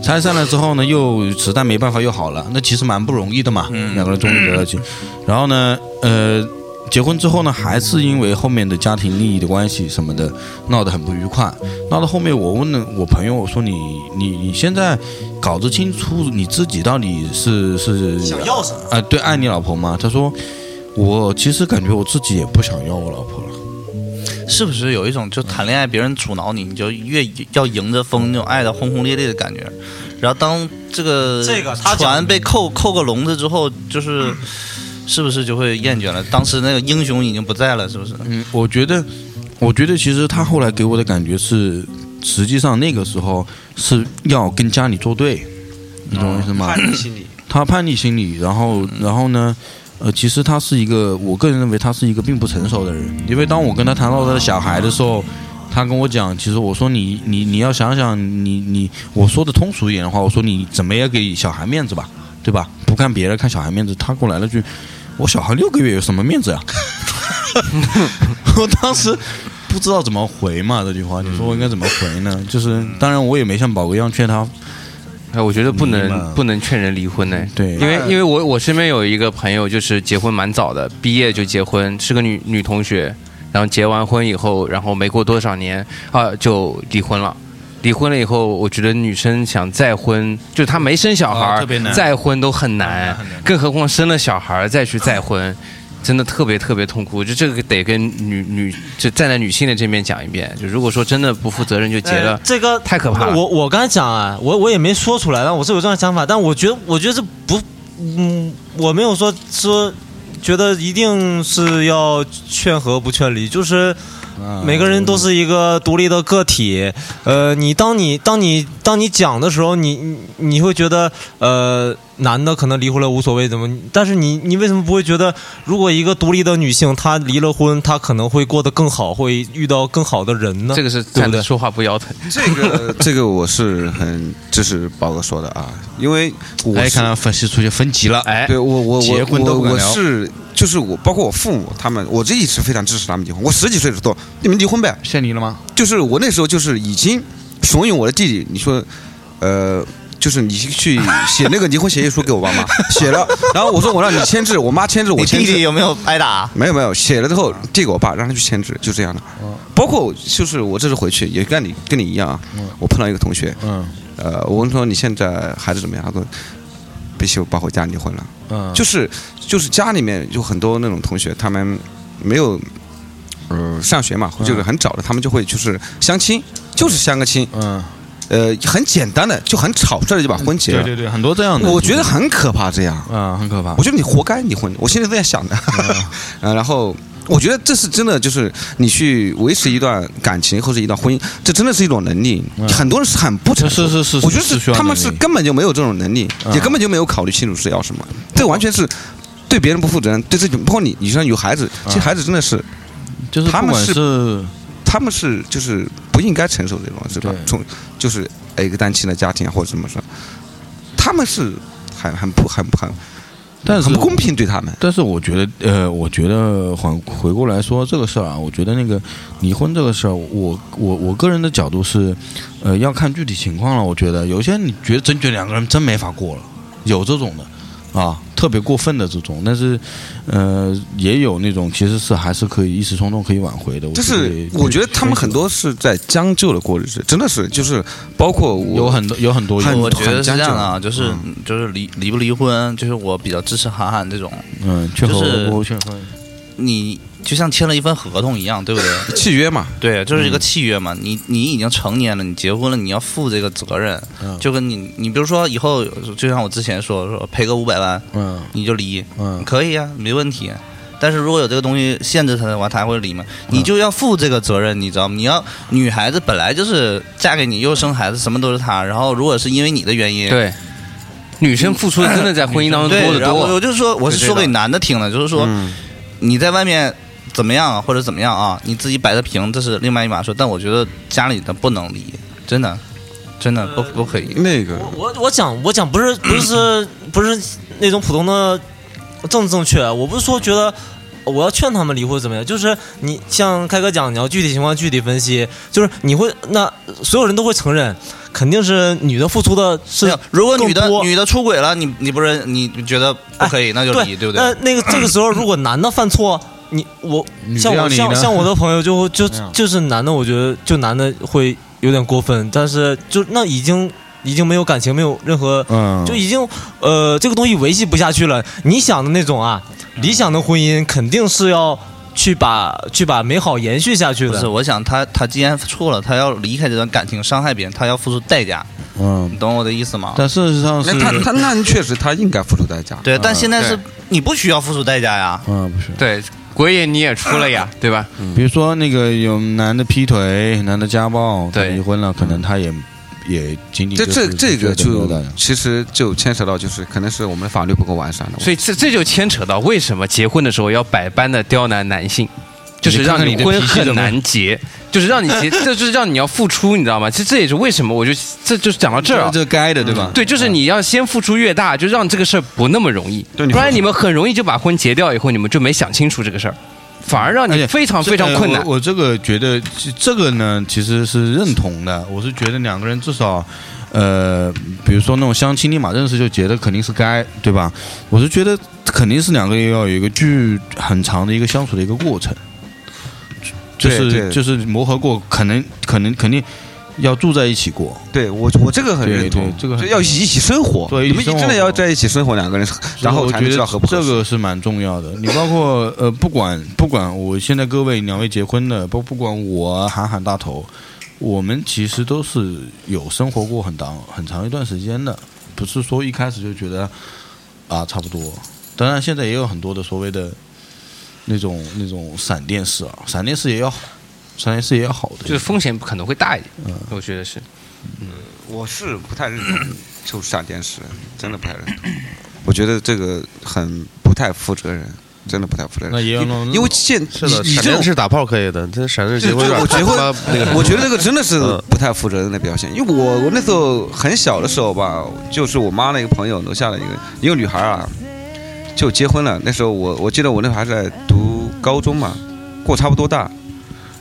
拆散了之后呢，又实在没办法又好了，那其实蛮不容易的嘛，两个人终于在一起。然后呢，呃，结婚之后呢，还是因为后面的家庭利益的关系什么的，闹得很不愉快。闹到后面，我问了我朋友，我说你你你现在搞得清楚你自己到底是是想要什么啊、对，爱你老婆吗？他说，我其实感觉我自己也不想要我老婆了。是不是有一种就谈恋爱别人阻挠你，你就越要迎着风那种爱的轰轰烈烈的感觉？然后当这个这个他讲船被扣扣个笼子之后，就是是不是就会厌倦了？当时那个英雄已经不在了，是不是？嗯，我觉得，我觉得其实他后来给我的感觉是，实际上那个时候是要跟家里作对，你懂我意思吗？叛逆心理，他叛逆心理，然后，然后呢，呃，其实他是一个，我个人认为他是一个并不成熟的人，因为当我跟他谈到他的小孩的时候，他跟我讲，其实我说你你你要想想，你你我说的通俗一点的话，我说你怎么也给小孩面子吧，对吧？不看别人，看小孩面子。他给我来了句，我小孩六个月有什么面子呀？*laughs* 我当时不知道怎么回嘛，这句话，你说我应该怎么回呢？就是当然我也没像宝哥一样劝他。哎，我觉得不能不能劝人离婚呢。对因为因为我我身边有一个朋友，就是结婚蛮早的，毕业就结婚，是个女女同学，然后结完婚以后，然后没过多少年啊就离婚了。离婚了以后，我觉得女生想再婚，就是她没生小孩儿，哦特别难再婚都很难，更何况生了小孩儿再去再婚，真的特别特别痛苦。就这个得跟女女就站在女性的这边讲一遍。就如果说真的不负责任就结了，呃这个太可怕了。我我刚才讲啊，我我也没说出来，但我是有这样想法，但我觉得我觉得这不，嗯，我没有说说觉得一定是要劝和不劝离，就是。每个人都是一个独立的个体，呃，你当你当你当你讲的时候，你你会觉得，呃，男的可能离婚了无所谓，怎么？但是你你为什么不会觉得，如果一个独立的女性她离了婚，她可能会过得更好，会遇到更好的人呢？这个是对不对？说话不腰疼。这个 *laughs* 这个我是很支持宝哥说的啊，因为我哎，是看到粉丝出去分级了，哎对我我我结婚都我我是就是我包括我父母他们，我这一直非常支持他们结婚。我十几岁的时候，你们离婚呗，现离了吗？就是我那时候就是已经怂恿我的弟弟，你说，呃。就是你去写那个离婚协议书给我爸妈，*laughs* 写了，然后我说我让你签字，我妈签字，我签字。弟弟有没有挨打？没有没有，写了之后递给我爸，让他去签字，就这样的。包括就是我这次回去也跟你跟你一样啊，我碰到一个同学，嗯呃，我问他说你现在孩子怎么样？他说必须把回家离婚了。嗯，就是就是家里面有很多那种同学，他们没有呃上学嘛，就是很早的，他们就会就是相亲，就是相个亲，嗯，呃，很简单的，就很草率的就把婚结了。对对对，很多这样的，我觉得很可怕，这样。啊，很可怕我。觉得你活该离婚，我现在这样想的。*laughs* 呃，然后我觉得这是真的，就是你去维持一段感情或者一段婚姻，这真的是一种能力。很多人是很不成熟，是是是我觉得是他们是根本就没有这种能力，嗯也根本就没有考虑清楚是要什么。这完全是对别人不负责任，对自己。包括你，你像有孩子，其实孩子真的是，就是他们是是他们是就是不应该承受这种，是吧？从就是一个单亲的家庭啊，或者怎么说，他们是很很不很不很，但是很不公平对他们。但是我觉得，呃，我觉得缓回过来说这个事儿啊，我觉得那个离婚这个事儿，我我我个人的角度是，呃，要看具体情况了。我觉得有些你觉得真觉得两个人真没法过了，有这种的啊，特别过分的这种，但是呃，也有那种其实是还是可以一时冲动可以挽回的。就是我觉得他们很多是在将就的过日子，真的是就是包括我有很多有很多很我觉得是这样的啊，就是就是离离不离婚，就是我比较支持韩寒这种，嗯，劝和就是不劝和，你就像签了一份合同一样，对不对？*laughs* 契约嘛，对，就是一个契约嘛。你你已经成年了，你结婚了，你要负这个责任。嗯就跟你你比如说以后，就像我之前说说赔个五百万，嗯你就离，嗯可以啊，没问题。但是如果有这个东西限制他的话，他还会离吗？你就要负这个责任，你知道吗？你要女孩子本来就是嫁给你又生孩子，什么都是她。然后如果是因为你的原因，对，女生付出的真的在婚姻当中多对，得多我多。就说我是说给男的听的，就是说嗯你在外面怎么样啊或者怎么样啊，你自己摆的平，这是另外一码事。但我觉得家里的不能离，真的，真的不不可以。那个我我讲我讲不是不是 *coughs* 不是那种普通的正正确，我不是说觉得我要劝他们离婚怎么样，就是你像开哥讲，你要具体情况具体分析，就是你会那所有人都会承认，肯定是女的付出的是如果女的女的出轨了，你你不是你觉得不可以，那就离，对不对？那那个这个时候，如果男的犯错，你我像我像像我的朋友就就 *laughs* 嗯就是男的，我觉得就男的会有点过分，但是就那已经已经没有感情，没有任何，嗯就已经呃这个东西维系不下去了。你想的那种啊，理想的婚姻肯定是要去把去把美好延续下去的。不是，我想他他既然错了，他要离开这段感情，伤害别人，他要付出代价，嗯你，懂我的意思吗？但事实上是那他他那确实他应该付出代价。对，但现在是对你不需要付出代价呀。嗯，不是。对，鬼也你也出了呀，对吧？比如说那个有男的劈腿，男的家暴，他对离婚了，可能他也也仅仅这这这个就其实就牵扯到就是可能是我们法律不够完善了。所以这这就牵扯到为什么结婚的时候要百般的刁难男性，就是让你看看你的婚很难结，就是让你结，*laughs* 这就是让你要付出，你知道吗？其实这也是为什么，我就这就是讲到这儿啊。这该的对吧？对，就是你要先付出越大，就让这个事儿不那么容易，对不然你们很容易就把婚结掉以后，你们就没想清楚这个事儿，反而让你非常非常困难。我我这个觉得这个呢，其实是认同的。我是觉得两个人至少，呃，比如说那种相亲立马认识就结的，肯定是该，对吧？我是觉得肯定是两个人要有一个巨很长的一个相处的一个过程，就是就是磨合过，可能可能肯定要住在一起过。对我我这个很认同，这个很要一起生活，对你们真的要在一起生活两个人，然后才知我觉得道合不合适。这个是蛮重要的。你包括呃，不管不管我现在各位两位结婚的，不不管我喊喊大头，我们其实都是有生活过很长很长一段时间的，不是说一开始就觉得啊差不多。当然，现在也有很多的所谓的那种那种闪电式啊，闪电式也要好，闪电式也要好的，就是风险可能会大一点，嗯我觉得是。嗯我是不太认同，就闪电式，真的不太认同。我觉得这个很不太负责任，真的不太负责任。那也因因为现是的，闪电式打炮可以的，这闪电式婚我结婚我觉得这个真的是嗯不太负责任的表现。因为我我那时候很小的时候吧，就是我妈那个朋友楼下的一个一个女孩啊，就结婚了。那时候我我记得我那会儿还在读高中嘛，跟我差不多大。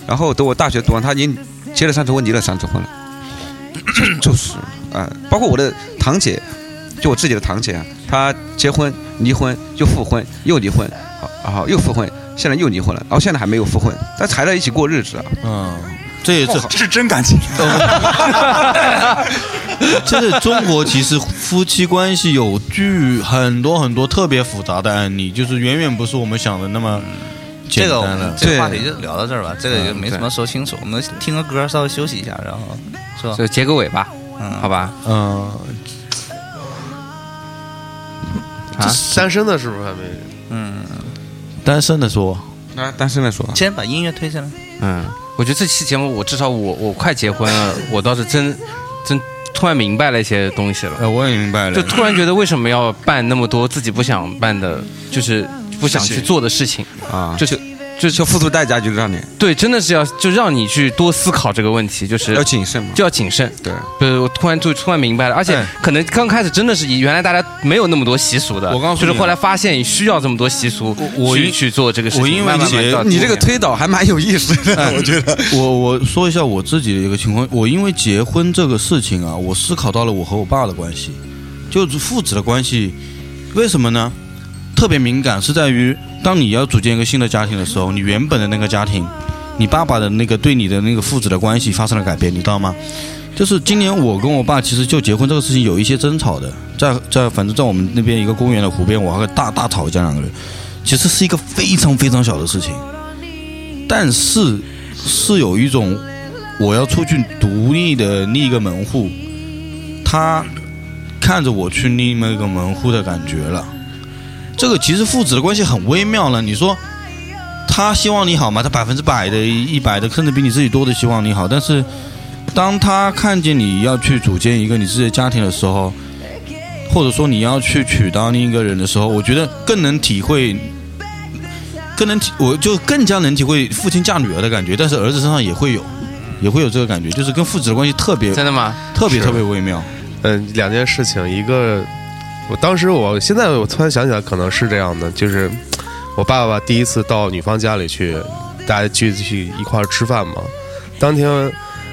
然后等我大学读完，他已经结了三次婚，离了三次婚了。就 *coughs* 就是啊、包括我的堂姐，就我自己的堂姐啊，她结婚、离婚又复婚，又离婚，好，好又复婚，现在又离婚了，然后现在还没有复婚，但还在一起过日子啊。嗯，这也是这是真感情。*laughs* 这是中国其实夫妻关系有巨很多很多特别复杂的案例，就是远远不是我们想的那么简这个这个话题就聊到这儿吧，这个也没什么说清楚。我们听个歌，稍微休息一下，然后是吧？就结个尾吧，嗯，好吧？嗯，啊，单身的是不是还没？嗯，单身的说，啊，单身的说，先把音乐推下来。嗯，我觉得这期节目我至少我我快结婚了，我倒是真 *laughs* 真突然明白了一些东西了。呃，我也明白了，就突然觉得为什么要办那么多自己不想办的，就是不想去做的事情啊，就是就就付出代价，就让你对，真的是要就让你去多思考这个问题，就是要谨慎嘛，就要谨慎。对，对，我突然就突然明白了，而且可能刚开始真的是原来大家没有那么多习俗的，我告诉你就是后来发现需要这么多习俗去我因去做这个事情。我因为你这个推导还蛮有意思的，哎我觉得。*laughs* 我我说一下我自己的一个情况，我因为结婚这个事情啊，我思考到了我和我爸的关系，就是父子的关系，为什么呢？特别敏感是在于，当你要组建一个新的家庭的时候，你原本的那个家庭，你爸爸的那个对你的那个父子的关系发生了改变，你知道吗？就是今年我跟我爸其实就结婚这个事情有一些争吵的，在在反正在我们那边一个公园的湖边，我和大大吵一架两个人，其实是一个非常非常小的事情，但是是有一种我要出去独立的立一个门户，他看着我去立那个门户的感觉了。这个其实父子的关系很微妙了。你说他希望你好吗？他百分之百的、一百的，甚至比你自己多的希望你好。但是当他看见你要去组建一个你自己的家庭的时候，或者说你要去娶到另一个人的时候，我觉得更能体会，更能体，我就更加能体会父亲嫁女儿的感觉。但是儿子身上也会有，也会有这个感觉，就是跟父子的关系特别真的吗？特别特别微妙。嗯，两件事情，一个，我当时我现在我突然想起来，可能是这样的，就是我爸爸第一次到女方家里去，大家聚去一块儿吃饭嘛。当天，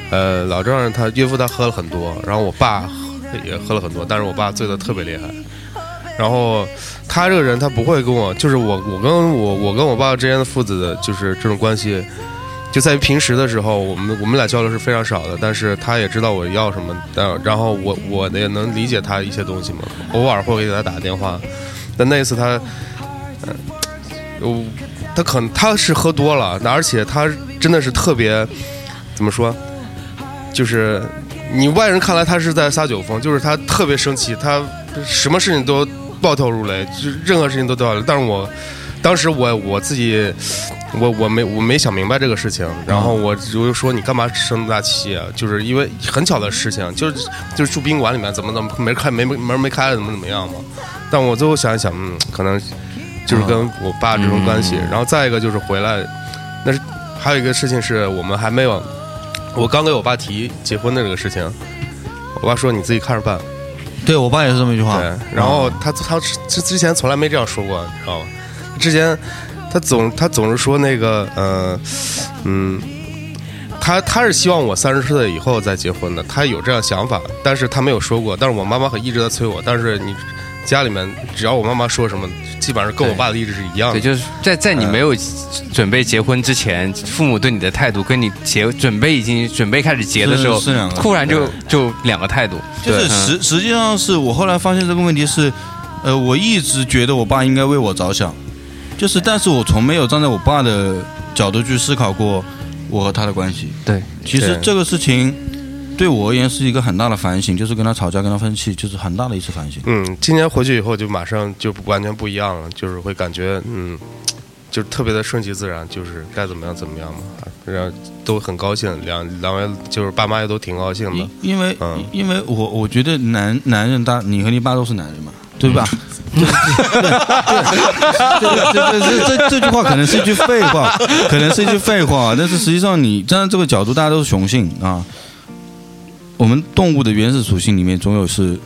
呃，老丈人他岳父他喝了很多，然后我爸也喝了很多，但是我爸醉得特别厉害。然后他这个人他不会跟我，就是我我跟我我跟我爸之间的父子的就是这种关系，就在于平时的时候，我们我们俩交流是非常少的，但是他也知道我要什么，但然后我我也能理解他一些东西嘛，偶尔会给他打个电话。但那一次他，呃，我他可能他是喝多了，而且他真的是特别怎么说，就是你外人看来他是在撒酒疯，就是他特别生气，他什么事情都暴跳如雷，就任何事情都暴跳。但是我当时我我自己，我我没我没想明白这个事情，然后我我就说你干嘛生那么大气啊？就是因为很巧的事情，就是就是住宾馆里面怎么怎么没开没门没开怎么怎么样嘛。但我最后想一想，嗯，可能就是跟我爸这种关系。然后再一个就是回来，那是还有一个事情是我们还没有，我刚给我爸提结婚的这个事情，我爸说你自己看着办。对我爸也是这么一句话。对，然后他他之之前从来没这样说过，你知道吗？之前他总他总是说那个呃嗯，他他是希望我三十岁以后再结婚的，他有这样想法，但是他没有说过。但是我妈妈很一直在催我，但是你家里面只要我妈妈说什么，基本上跟我爸的意志是一样的。对，就是在在你没有准备结婚之前，父母对你的态度跟你结准备已经准备开始结的时候是是两，个突然就就两个态度。就是实实际上是我后来发现这个问题是，呃，我一直觉得我爸应该为我着想，就是但是我从没有站在我爸的角度去思考过我和他的关系。对，其实这个事情对我而言是一个很大的反省，就是跟他吵架、跟他分气，就是很大的一次反省。嗯，今年回去以后就马上就完全不一样了，就是会感觉嗯，就是特别的顺其自然，就是该怎么样怎么样嘛，然后都很高兴，两两位就是爸妈也都挺高兴的。因为、嗯因为我我觉得男男人大，你和你爸都是男人嘛，对吧？对对对这这这这句话可能是一句废话，可能是一句废话，但是实际上你站在这个角度，大家都是雄性啊。我们动物的原始属性里面总有是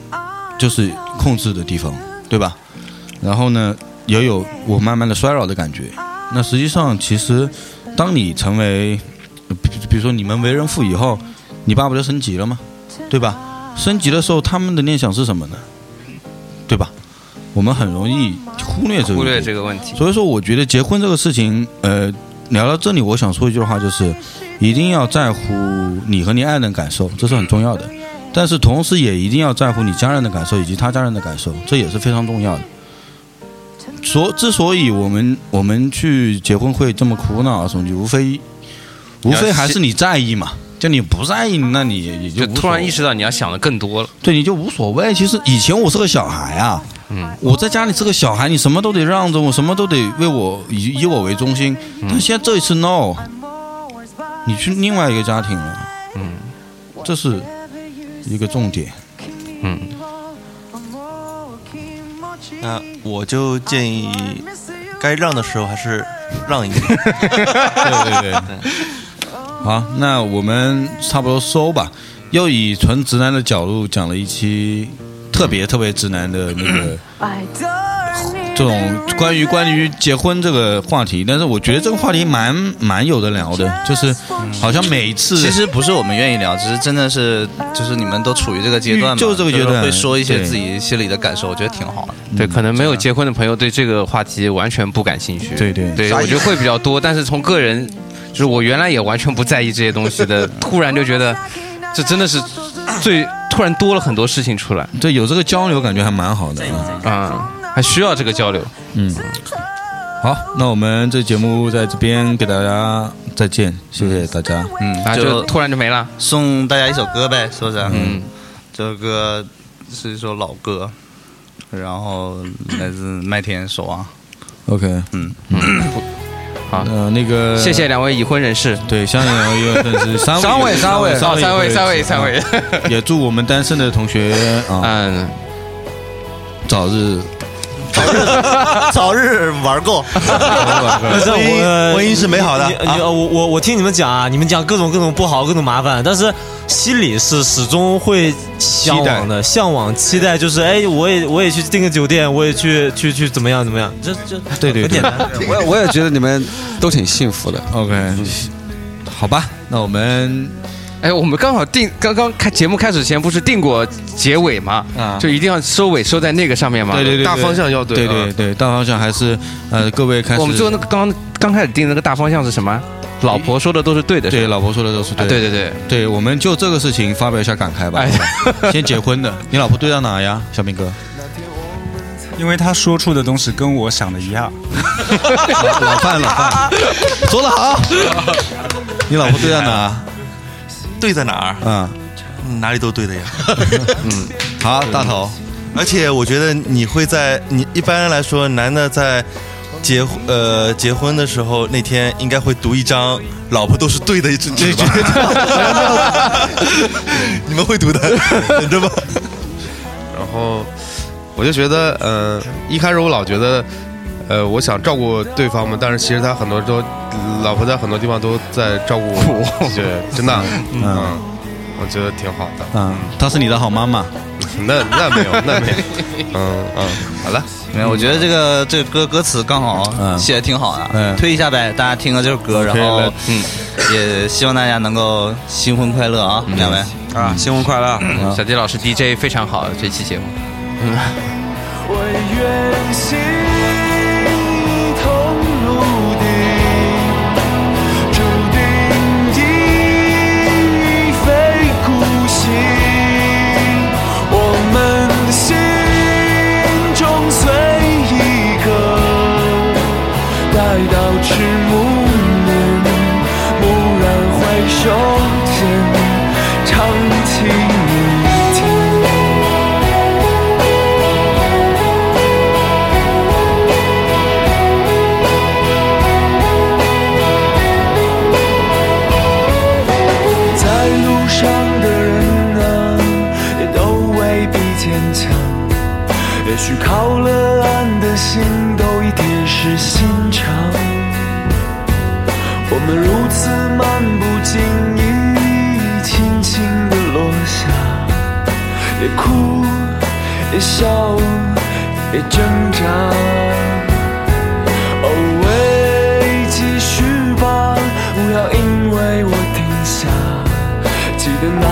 就是控制的地方，对吧？然后呢，也有我慢慢的衰老的感觉。那实际上，其实当你成为，比比如说你们为人父以后，你爸不就升级了吗？对吧？升级的时候，他们的念想是什么呢？对吧？我们很容易忽略这个忽略这个问题。所以说，我觉得结婚这个事情，呃，聊到这里，我想说一句话，就是一定要在乎你和你爱人的感受，这是很重要的。但是同时也一定要在乎你家人的感受以及他家人的感受，这也是非常重要的。所之所以我们我们去结婚会这么苦恼啊什么的，无非无非还是你在意嘛。就你不在意，那你也就就突然意识到你要想的更多了。对，你就无所谓。其实以前我是个小孩啊，嗯，我在家里是个小孩，你什么都得让着我，什么都得为我以以我为中心。嗯但现在这一次 no，你去另外一个家庭了，嗯，这是一个重点。嗯，那我就建议，该让的时候还是让一点。对 *laughs* 对对。好，那我们差不多收吧。又以纯直男的角度讲了一期特别特别直男的那个这种关于关于结婚这个话题，但是我觉得这个话题蛮蛮有的聊的，就是好像每一次其实不是我们愿意聊，只是真的是就是你们都处于这个阶段嘛，就是这个阶段会说一些自己心里的感受，我觉得挺好的。对，可能没有结婚的朋友对这个话题完全不感兴趣。对对对，我觉得会比较多。但是从个人，就是我原来也完全不在意这些东西的，*laughs* 突然就觉得这真的是最突然多了很多事情出来。对，有这个交流感觉还蛮好的啊，还需要这个交流。嗯，好，那我们这节目在这边给大家再见，谢谢大家。嗯然后就突然就没了，送大家一首歌呗，是不是？嗯，这首歌是一首老歌，然后来自麦田守望。OK，嗯嗯，好，呃，那个谢谢两位已婚人士。对，相信两位已婚人士，三三位三位。三哦三位三位三位。也祝我们单身的同学啊，嗯，早日早早日玩够。那这我婚姻是美好的我我我听你们讲啊，你们讲各种各种不好，各种麻烦，但是心里是始终会向往的，向往期待，就是哎，我也我也去订个酒店，我也去去去怎么样怎么样，这这对对对很简单。我也我也觉得你们都挺幸福的。OK，好吧，那我们哎，我们刚好定，刚刚开节目开始前不是定过结尾吗？啊就一定要收尾收在那个上面吗？对对对，大方向要对对啊对对，大方向还是呃，各位开始。我们最后那个刚刚开始定那个大方向是什么？老婆说的都是对的，对，老婆说的都是对对对对，对，我们就这个事情发表一下感慨吧。哎先结婚的，你老婆对到哪呀，小明哥？因为他说出的东西跟我想的一样。老老范老范，说的好。你老婆对到哪？对在哪儿？嗯，嗯哪里都对的呀。*laughs* 嗯，好，大头。而且我觉得你会在你一般来说，男的在结呃结婚的时候那天应该会读一张“老婆都是对的”这这句。你们会读的，等着吧。*laughs* 然后我就觉得，呃，一开始我老觉得，呃，我想照顾对方嘛，但是其实他很多都，老婆在很多地方都在照顾我，对，真的，嗯嗯，我觉得挺好的，嗯，她是你的好妈妈。*laughs* 那那没有，那没有，*laughs* 嗯嗯，好了，没有，我觉得这个这个歌歌词刚好嗯写的挺好的，嗯推一下呗，大家听了这首歌，然后嗯，也希望大家能够新婚快乐啊，两位啊，新婚快乐！嗯小迪老师 DJ 非常好，这期节目，嗯，*laughs* 我愿然回首间，唱起你听。在路上的人啊，也都未必坚强。也许靠了岸的心都已铁石心肠。我们哭，也笑，也挣扎。哦，喂，继续吧，不要因为我停下。记得那